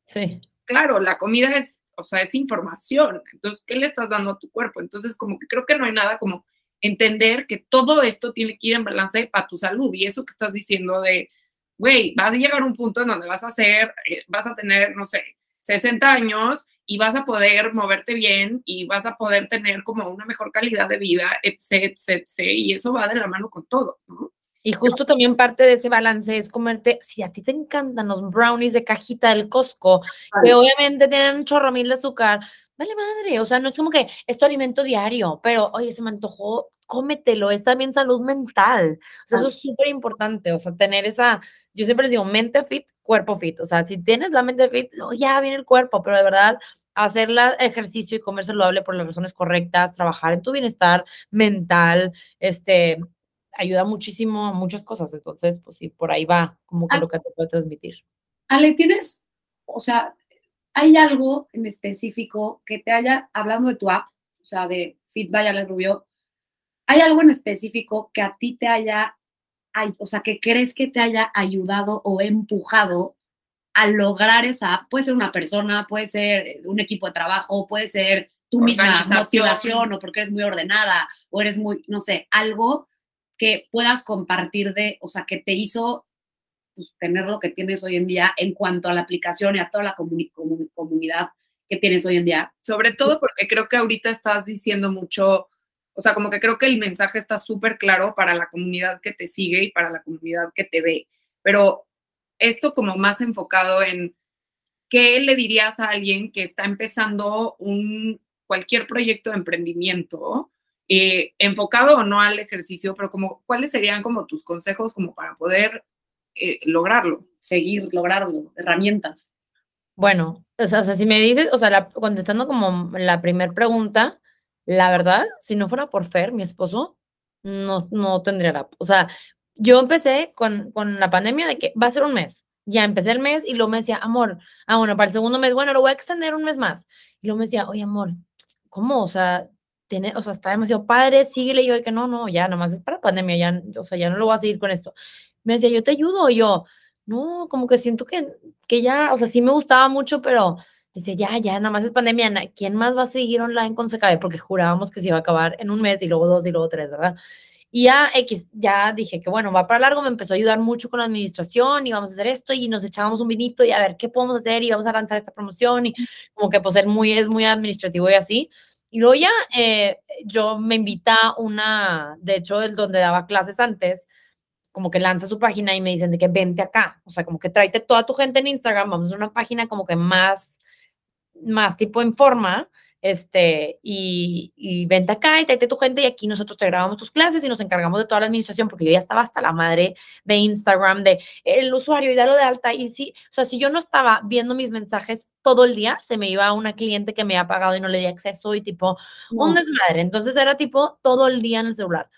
sí. claro, la comida es, o sea, es información. Entonces, ¿qué le estás dando a tu cuerpo? Entonces, como que creo que no hay nada como entender que todo esto tiene que ir en balance para tu salud. Y eso que estás diciendo de, güey, vas a llegar a un punto en donde vas a hacer, eh, vas a tener, no sé, 60 años y vas a poder moverte bien y vas a poder tener como una mejor calidad de vida, etcétera, etcétera, y eso va de la mano con todo, ¿no? Y justo también parte de ese balance es comerte, si a ti te encantan los brownies de cajita del Costco, que obviamente tienen un chorro mil de azúcar, vale madre, o sea, no es como que es tu alimento diario, pero oye, se me antojó, cómetelo, es también salud mental, o sea, eso es súper importante, o sea, tener esa, yo siempre les digo, mente fit, cuerpo fit, o sea, si tienes la mente fit, ya viene el cuerpo, pero de verdad, hacer el ejercicio y comer saludable por las razones correctas, trabajar en tu bienestar mental, este, ayuda muchísimo a muchas cosas. Entonces, pues sí, por ahí va como que lo que te puede transmitir. Ale, tienes, o sea, ¿hay algo en específico que te haya, hablando de tu app, o sea, de Fit Ale Rubio, ¿hay algo en específico que a ti te haya, o sea, que crees que te haya ayudado o empujado a lograr esa, puede ser una persona, puede ser un equipo de trabajo, puede ser tu misma motivación o porque eres muy ordenada o eres muy, no sé, algo que puedas compartir de, o sea, que te hizo pues, tener lo que tienes hoy en día en cuanto a la aplicación y a toda la comunidad que tienes hoy en día. Sobre todo porque creo que ahorita estás diciendo mucho, o sea, como que creo que el mensaje está súper claro para la comunidad que te sigue y para la comunidad que te ve, pero esto como más enfocado en ¿qué le dirías a alguien que está empezando un, cualquier proyecto de emprendimiento, eh, enfocado o no al ejercicio, pero como, ¿cuáles serían como tus consejos como para poder eh, lograrlo? Seguir, lograrlo, herramientas. Bueno, o sea, si me dices, o sea, contestando como la primera pregunta, la verdad, si no fuera por Fer, mi esposo, no, no tendría la, o sea, yo empecé con, con la pandemia de que va a ser un mes, ya empecé el mes y luego me decía, amor, ah, bueno, para el segundo mes, bueno, lo voy a extender un mes más. Y luego me decía, oye, amor, ¿cómo? O sea, tiene, o sea, está demasiado padre, síguele. Y yo, que no, no, ya, nomás es para pandemia, ya, o sea, ya no lo voy a seguir con esto. Me decía, yo te ayudo. Y yo, no, como que siento que, que ya, o sea, sí me gustaba mucho, pero dice, ya, ya, nada más es pandemia. ¿Quién más va a seguir online con CKD? Porque jurábamos que se iba a acabar en un mes y luego dos y luego tres, ¿verdad? Y ya X, ya dije que bueno, va para largo, me empezó a ayudar mucho con la administración y vamos a hacer esto y nos echábamos un vinito y a ver qué podemos hacer y vamos a lanzar esta promoción y como que pues él muy, es muy administrativo y así. Y luego ya eh, yo me invita una, de hecho, el donde daba clases antes, como que lanza su página y me dicen de que vente acá, o sea, como que tráete toda tu gente en Instagram, vamos a hacer una página como que más, más tipo en forma este, y, y vente acá y tráete tu gente y aquí nosotros te grabamos tus clases y nos encargamos de toda la administración porque yo ya estaba hasta la madre de Instagram, de el usuario y darlo de alta. Y sí, o sea, si yo no estaba viendo mis mensajes todo el día, se me iba a una cliente que me había pagado y no le di acceso y tipo un desmadre, entonces era tipo todo el día en el celular.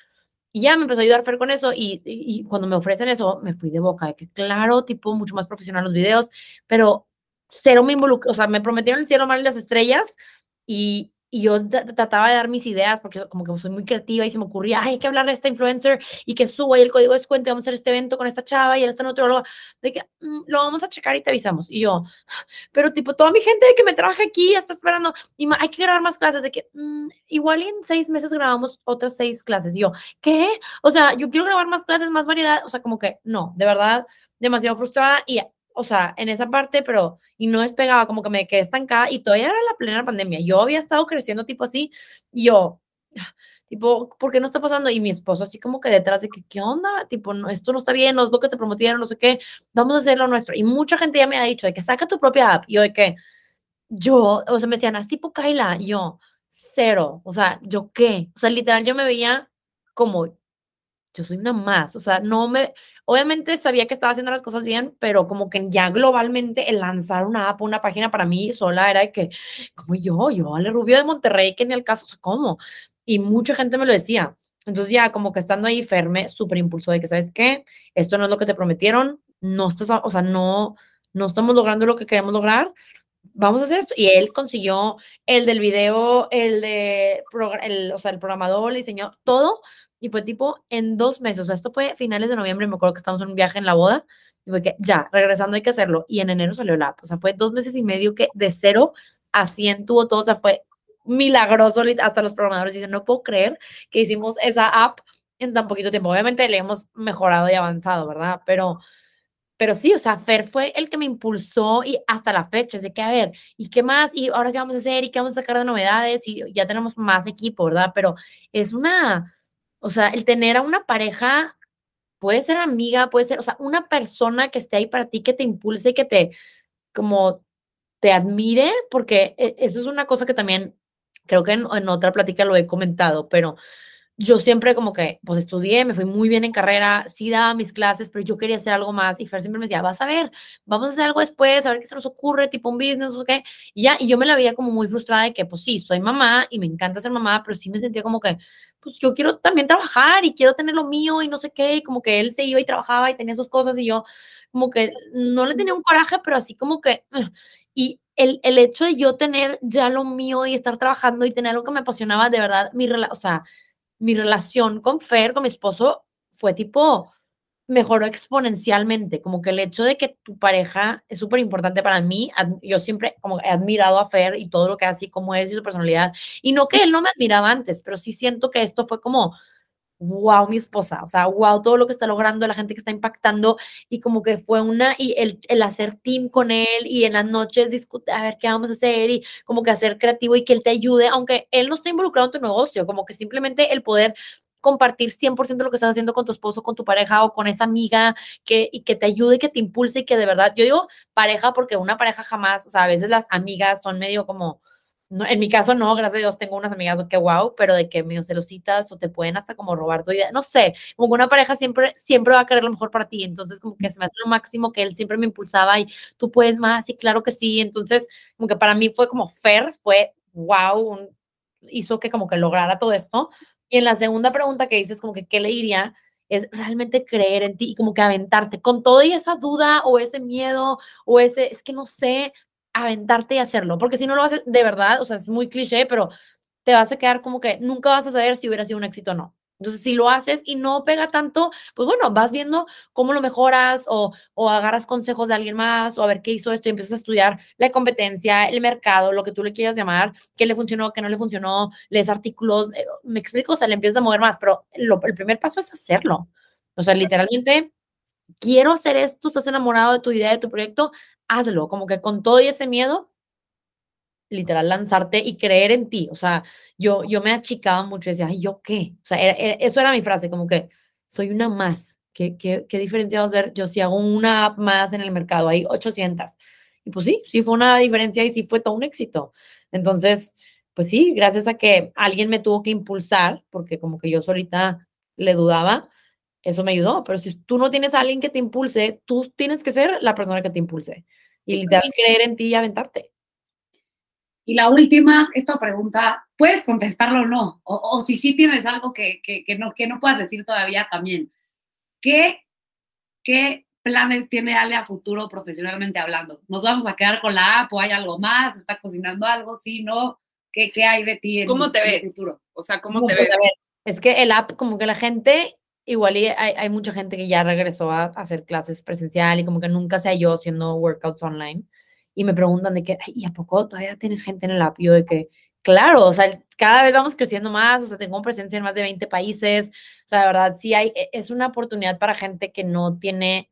Y ya me empezó a ayudar Fer con eso y, y, cuando me ofrecen eso, me fui de boca, de que claro, tipo mucho más profesional los videos, pero cero me involucró, o sea, me prometieron el cielo, mal y las estrellas, y, y yo trataba de dar mis ideas porque como que soy muy creativa y se me ocurría, Ay, hay que hablar de esta influencer y que suba y el código de descuento y vamos a hacer este evento con esta chava y él está en otro de que mm, lo vamos a checar y te avisamos. Y yo, pero tipo, toda mi gente que me trabaja aquí está esperando y hay que grabar más clases de que mm, igual en seis meses grabamos otras seis clases. Y yo, ¿qué? O sea, yo quiero grabar más clases, más variedad. O sea, como que no, de verdad, demasiado frustrada y o sea, en esa parte, pero, y no despegaba, como que me quedé estancada y todavía era la plena pandemia. Yo había estado creciendo tipo así, yo, tipo, ¿por qué no está pasando? Y mi esposo así como que detrás de que, ¿qué onda? Tipo, no, esto no está bien, no es lo que te prometieron, no sé qué, vamos a hacer lo nuestro. Y mucha gente ya me ha dicho de que saca tu propia app, y yo de que, yo, o sea, me decían, es tipo Kaila, yo, cero, o sea, ¿yo qué? O sea, literal, yo me veía como yo soy una más, o sea, no me, obviamente sabía que estaba haciendo las cosas bien, pero como que ya globalmente el lanzar una app, una página para mí sola era de que, como yo, yo, Ale Rubio de Monterrey, que ni al caso, o sea, ¿cómo? Y mucha gente me lo decía. Entonces ya como que estando ahí firme, súper impulso de que, ¿sabes qué? Esto no es lo que te prometieron, no estás, o sea, no, no estamos logrando lo que queremos lograr, vamos a hacer esto. Y él consiguió el del video, el de, el, o sea, el programador, le diseñó todo y fue tipo en dos meses, o sea, esto fue finales de noviembre, me acuerdo que estábamos en un viaje en la boda, y fue que ya, regresando hay que hacerlo. Y en enero salió la app, o sea, fue dos meses y medio que de cero a 100 tuvo todo, o sea, fue milagroso, hasta los programadores dicen, no puedo creer que hicimos esa app en tan poquito tiempo. Obviamente le hemos mejorado y avanzado, ¿verdad? Pero, pero sí, o sea, Fer fue el que me impulsó y hasta la fecha, es de que, a ver, ¿y qué más? ¿Y ahora qué vamos a hacer? ¿Y qué vamos a sacar de novedades? Y ya tenemos más equipo, ¿verdad? Pero es una o sea, el tener a una pareja puede ser amiga, puede ser, o sea, una persona que esté ahí para ti, que te impulse, y que te, como, te admire, porque e, eso es una cosa que también creo que en, otra plática lo he comentado, pero yo siempre como que, pues estudié, me fui muy bien en carrera, sí daba mis clases, pero yo quería hacer algo más y Fer siempre me decía, vas a ver, vamos a hacer algo después, a ver qué se nos ocurre, tipo un business o qué, y ya, y yo me la veía como muy frustrada de que, pues sí, soy mamá y me encanta ser mamá, pero sí me sentía como que, pues yo quiero también trabajar y quiero tener lo mío y no sé qué, y como que él se iba y trabajaba y tenía sus cosas y yo como que no le tenía un coraje, pero así como que, y el, el hecho de yo tener ya lo mío y estar trabajando y tener algo que me apasionaba, de verdad, mi, o sea, mi relación con Fer, con mi esposo, fue tipo, mejoró exponencialmente, como que el hecho de que tu pareja es súper importante para mí, yo siempre como he admirado a Fer y todo lo que hace y cómo es y su personalidad, y no que él no me admiraba antes, pero sí siento que esto fue como, wow, mi esposa, o sea, wow, todo lo que está logrando, la gente que está impactando, y como que fue una, y el, el hacer team con él, y en las noches discutir, a ver qué vamos a hacer, y como que hacer creativo y que él te ayude, aunque él no esté involucrado en tu negocio, como que simplemente el poder compartir 100% lo que estás haciendo con tu esposo, con tu pareja o con esa amiga que, y que te ayude, que te impulse y que de verdad, yo digo pareja porque una pareja jamás, o sea, a veces las amigas son medio como en mi caso no, gracias a Dios tengo unas amigas que wow, pero de que medio celositas o te pueden hasta como robar tu idea, no sé, como una pareja siempre, siempre va a querer lo mejor para ti, entonces como que se me hace lo máximo que él siempre me impulsaba y tú puedes más y claro que sí, entonces como que para mí fue como fair, fue wow, hizo que como que lograra todo esto. Y en la segunda pregunta que dices como que qué le diría, es realmente creer en ti y como que aventarte. Con toda esa duda o ese miedo o ese, es que no sé, aventarte y hacerlo, porque si no lo haces de verdad, o sea, es muy cliché, pero te vas a quedar como que nunca vas a saber si hubiera sido un éxito o no. Entonces, si lo haces y no pega tanto, pues bueno, vas viendo cómo lo mejoras o, o agarras consejos de alguien más o a ver qué hizo esto y empiezas a estudiar la competencia, el mercado, lo que tú le quieras llamar, qué le funcionó, qué no le funcionó, lees artículos, eh, me explico, o sea, le empiezas a mover más, pero lo, el primer paso es hacerlo. O sea, literalmente, quiero hacer esto, estás enamorado de tu idea, de tu proyecto, hazlo, como que con todo y ese miedo, literal, lanzarte y creer en ti. O sea, yo, yo me achicaba mucho y decía, ay, ¿yo qué? O sea, eso era mi frase, como que soy una más. ¿Qué, qué, qué diferencia va a ser yo si hago una app más en el mercado? Hay 800. Y pues sí, sí fue una diferencia y sí fue todo un éxito. Entonces, pues sí, gracias a que alguien me tuvo que impulsar, porque como que yo solita le dudaba, eso me ayudó. Pero si tú no tienes a alguien que te impulse, tú tienes que ser la persona que te impulse y literal creer en ti y aventarte. Y la última, esta pregunta, puedes contestarlo o no, o, si sí tienes algo que, que, que, no, que no puedas decir todavía también. ¿Qué, ¿Qué planes tiene Ale a futuro profesionalmente hablando? ¿Nos vamos a quedar con la app o hay algo más? ¿Está cocinando algo? ¿Sí, no? ¿Qué, qué hay de ti en, ¿Cómo te ves? el futuro? O sea, ¿cómo te ves? es que el app, como que la gente igual hay, hay, mucha gente que ya regresó a, hacer clases presencial y como que nunca se halló haciendo workouts online y me preguntan de que, ¿y a poco todavía tienes gente en el app? Yo de que, claro, o sea, cada vez vamos creciendo más, o sea, tengo presencia en más de 20 países, o sea, de verdad, sí hay, e, es una oportunidad para gente que no tiene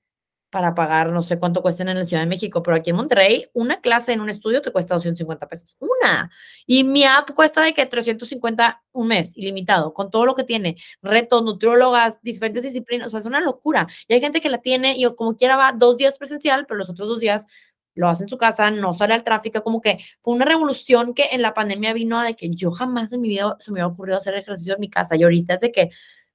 para pagar, no sé cuánto cuestan en la Ciudad de México, pero aquí en Monterrey, una clase en un estudio te cuesta 250 pesos. Una. Y mi app cuesta de que 350 un mes, ilimitado, con todo lo que tiene, retos, nutriólogas, diferentes disciplinas, o sea, es una locura. Y hay gente que la tiene y como quiera va dos días presencial, pero los otros dos días lo hace en su casa, no sale al tráfico, como que fue una revolución que en la pandemia vino de que yo jamás en mi vida se me había ocurrido hacer ejercicio en mi casa y ahorita es de que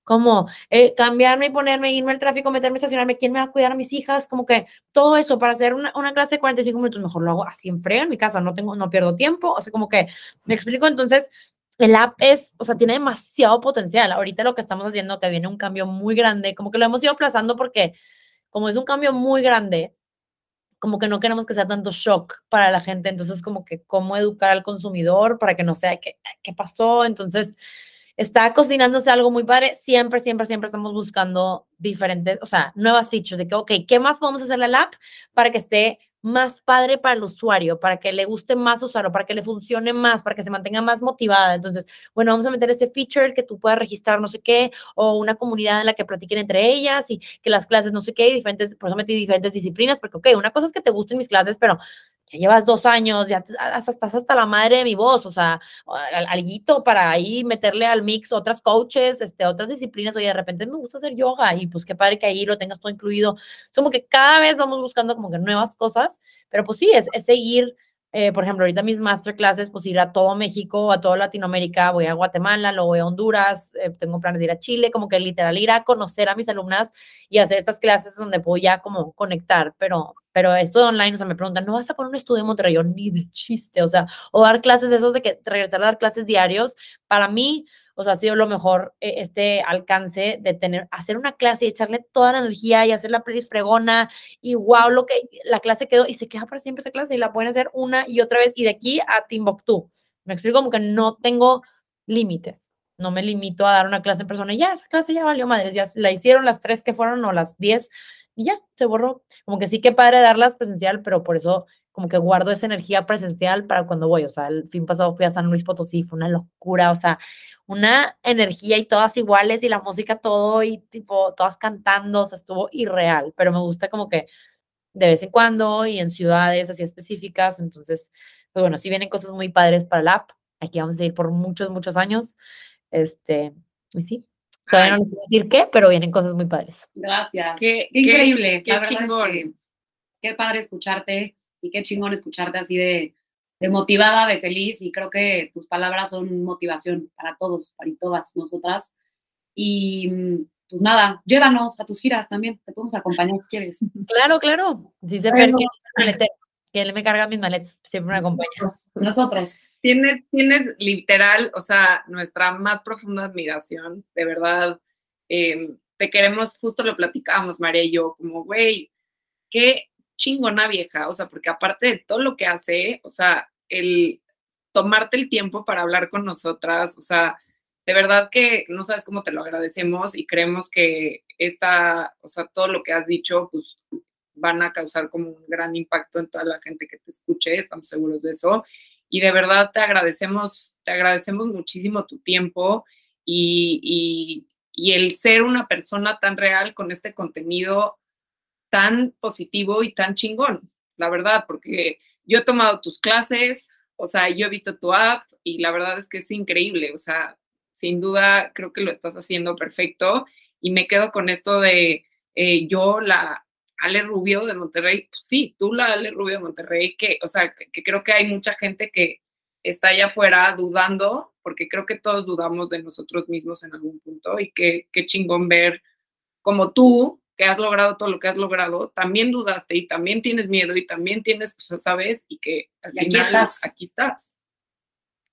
como eh, cambiarme y ponerme, irme al tráfico, meterme, estacionarme, quién me va a cuidar a mis hijas, como que todo eso para hacer una, una, clase de 45 minutos, mejor lo hago así en frega en mi casa, no tengo, no pierdo tiempo, o sea, como que me explico, entonces el app es, o sea, tiene demasiado potencial. Ahorita lo que estamos haciendo, que viene un cambio muy grande, como que lo hemos ido aplazando porque como es un cambio muy grande, como que no queremos que sea tanto shock para la gente, entonces como que cómo educar al consumidor para que no sea qué, qué pasó, entonces está cocinándose algo muy padre. Siempre, siempre, siempre estamos buscando diferentes, o sea, nuevas features de que, ok, ¿qué más podemos hacer la app para que esté más padre para el usuario, para que le guste más usarlo, para que le funcione más, para que se mantenga más motivada. Entonces, bueno, vamos a meter este feature que tú puedas registrar no sé qué, o una comunidad en la que platiquen entre ellas y que las clases no sé qué, diferentes, por eso metí diferentes disciplinas, porque, ok, una cosa es que te gusten mis clases, pero ya llevas dos años, ya hasta, estás hasta la madre de mi voz, o sea, alguito para ahí meterle al mix otras coaches, este, otras disciplinas, oye, de repente me gusta hacer yoga y pues qué padre que ahí lo tengas todo incluido. Como que cada vez vamos buscando como que nuevas cosas, pero pues sí, es, es seguir eh, por ejemplo, ahorita mis masterclasses, pues ir a todo México, a toda Latinoamérica, voy a Guatemala, luego voy a Honduras, eh, tengo planes de ir a Chile, como que literal ir a conocer a mis alumnas y hacer estas clases donde puedo ya como conectar, pero, pero esto de online, o sea, me preguntan, ¿no vas a poner un estudio en Monterrey? Ni de chiste, o sea, o dar clases, esos de que regresar a dar clases diarios, para mí, o sea, ha sido lo mejor eh, este alcance de tener, hacer una clase y echarle toda la energía y hacer la playlist fregona y wow, lo que la clase quedó y se queda para siempre esa clase y la pueden hacer una y otra vez y de aquí a Timbuktu. Me explico como que no tengo límites. No me limito a dar una clase en persona y ya, esa clase ya valió madres, ya la hicieron las tres que fueron o las diez y ya, se borró. Como que sí que padre darlas presencial, pero por eso como que guardo esa energía presencial para cuando voy. O sea, el fin pasado fui a San Luis Potosí, fue una locura, o sea, una energía y todas iguales y la música todo y tipo todas cantando, o sea, estuvo irreal, pero me gusta como que de vez en cuando y en ciudades así específicas, entonces, pues bueno, sí vienen cosas muy padres para la app, aquí vamos a ir por muchos, muchos años, este, y sí, Todavía Ay. no les puedo decir qué, pero vienen cosas muy padres. Gracias. Qué, Qué increíble. qué verdad chingón. es que qué padre escucharte y qué chingón escucharte así de, de motivada, de feliz. Y creo que tus palabras son motivación para todos, para y todas nosotras. Y mm, pues nada, llévanos a tus giras también. Te podemos acompañar si quieres. Claro, claro. Dice Fer Bueno. que es el maletero, que él me carga mis maletas, siempre me acompaña. Pues, nosotros. Tienes, tienes literal, o sea, nuestra más profunda admiración, de verdad. eh, te queremos, justo lo platicábamos, María y yo, como, güey, qué chingona vieja, o sea, porque aparte de todo lo que hace, o sea, el tomarte el tiempo para hablar con nosotras, o sea, de verdad que no sabes cómo te lo agradecemos y creemos que esta, o sea, todo lo que has dicho, pues van a causar como un gran impacto en toda la gente que te escuche, estamos seguros de eso. Y de verdad te agradecemos, te agradecemos muchísimo tu tiempo y, y, y el ser una persona tan real con este contenido tan positivo y tan chingón, la verdad, porque yo he tomado tus clases, o sea, yo he visto tu app y la verdad es que es increíble, o sea, sin duda creo que lo estás haciendo perfecto y me quedo con esto de eh, yo, la Ale Rubio de Monterrey, pues sí, tú la Ale Rubio de Monterrey, que, o sea, que, creo que hay mucha gente que está allá afuera dudando, porque creo que todos dudamos de nosotros mismos en algún punto y que qué chingón ver como tú, que has logrado todo lo que has logrado, también dudaste y también tienes miedo y también tienes, pues, sabes, y que al Y aquí final estás. aquí estás.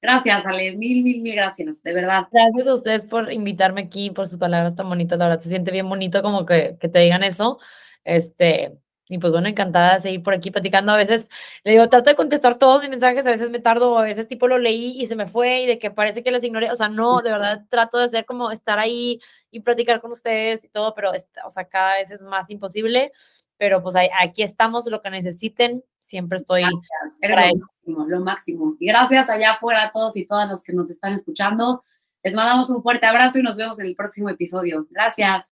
Gracias, Ale. Mil, mil, mil gracias. De verdad. Gracias a ustedes por invitarme aquí, por sus palabras tan bonitas. La verdad se siente bien bonito como que, que te digan eso. Este, y pues bueno, encantada de seguir por aquí platicando. A veces le digo, trato de contestar todos mis mensajes, a veces me tardo, a veces tipo lo leí y se me fue y de que parece que las ignoré. O sea, no, de verdad trato de hacer como estar ahí y platicar con ustedes y todo, pero o sea, cada vez es más imposible. Pero pues aquí estamos, lo que necesiten, siempre estoy. Gracias. Eres lo máximo, lo máximo. Y gracias allá afuera a todos y todas los que nos están escuchando. Les mandamos un fuerte abrazo y nos vemos en el próximo episodio. Gracias.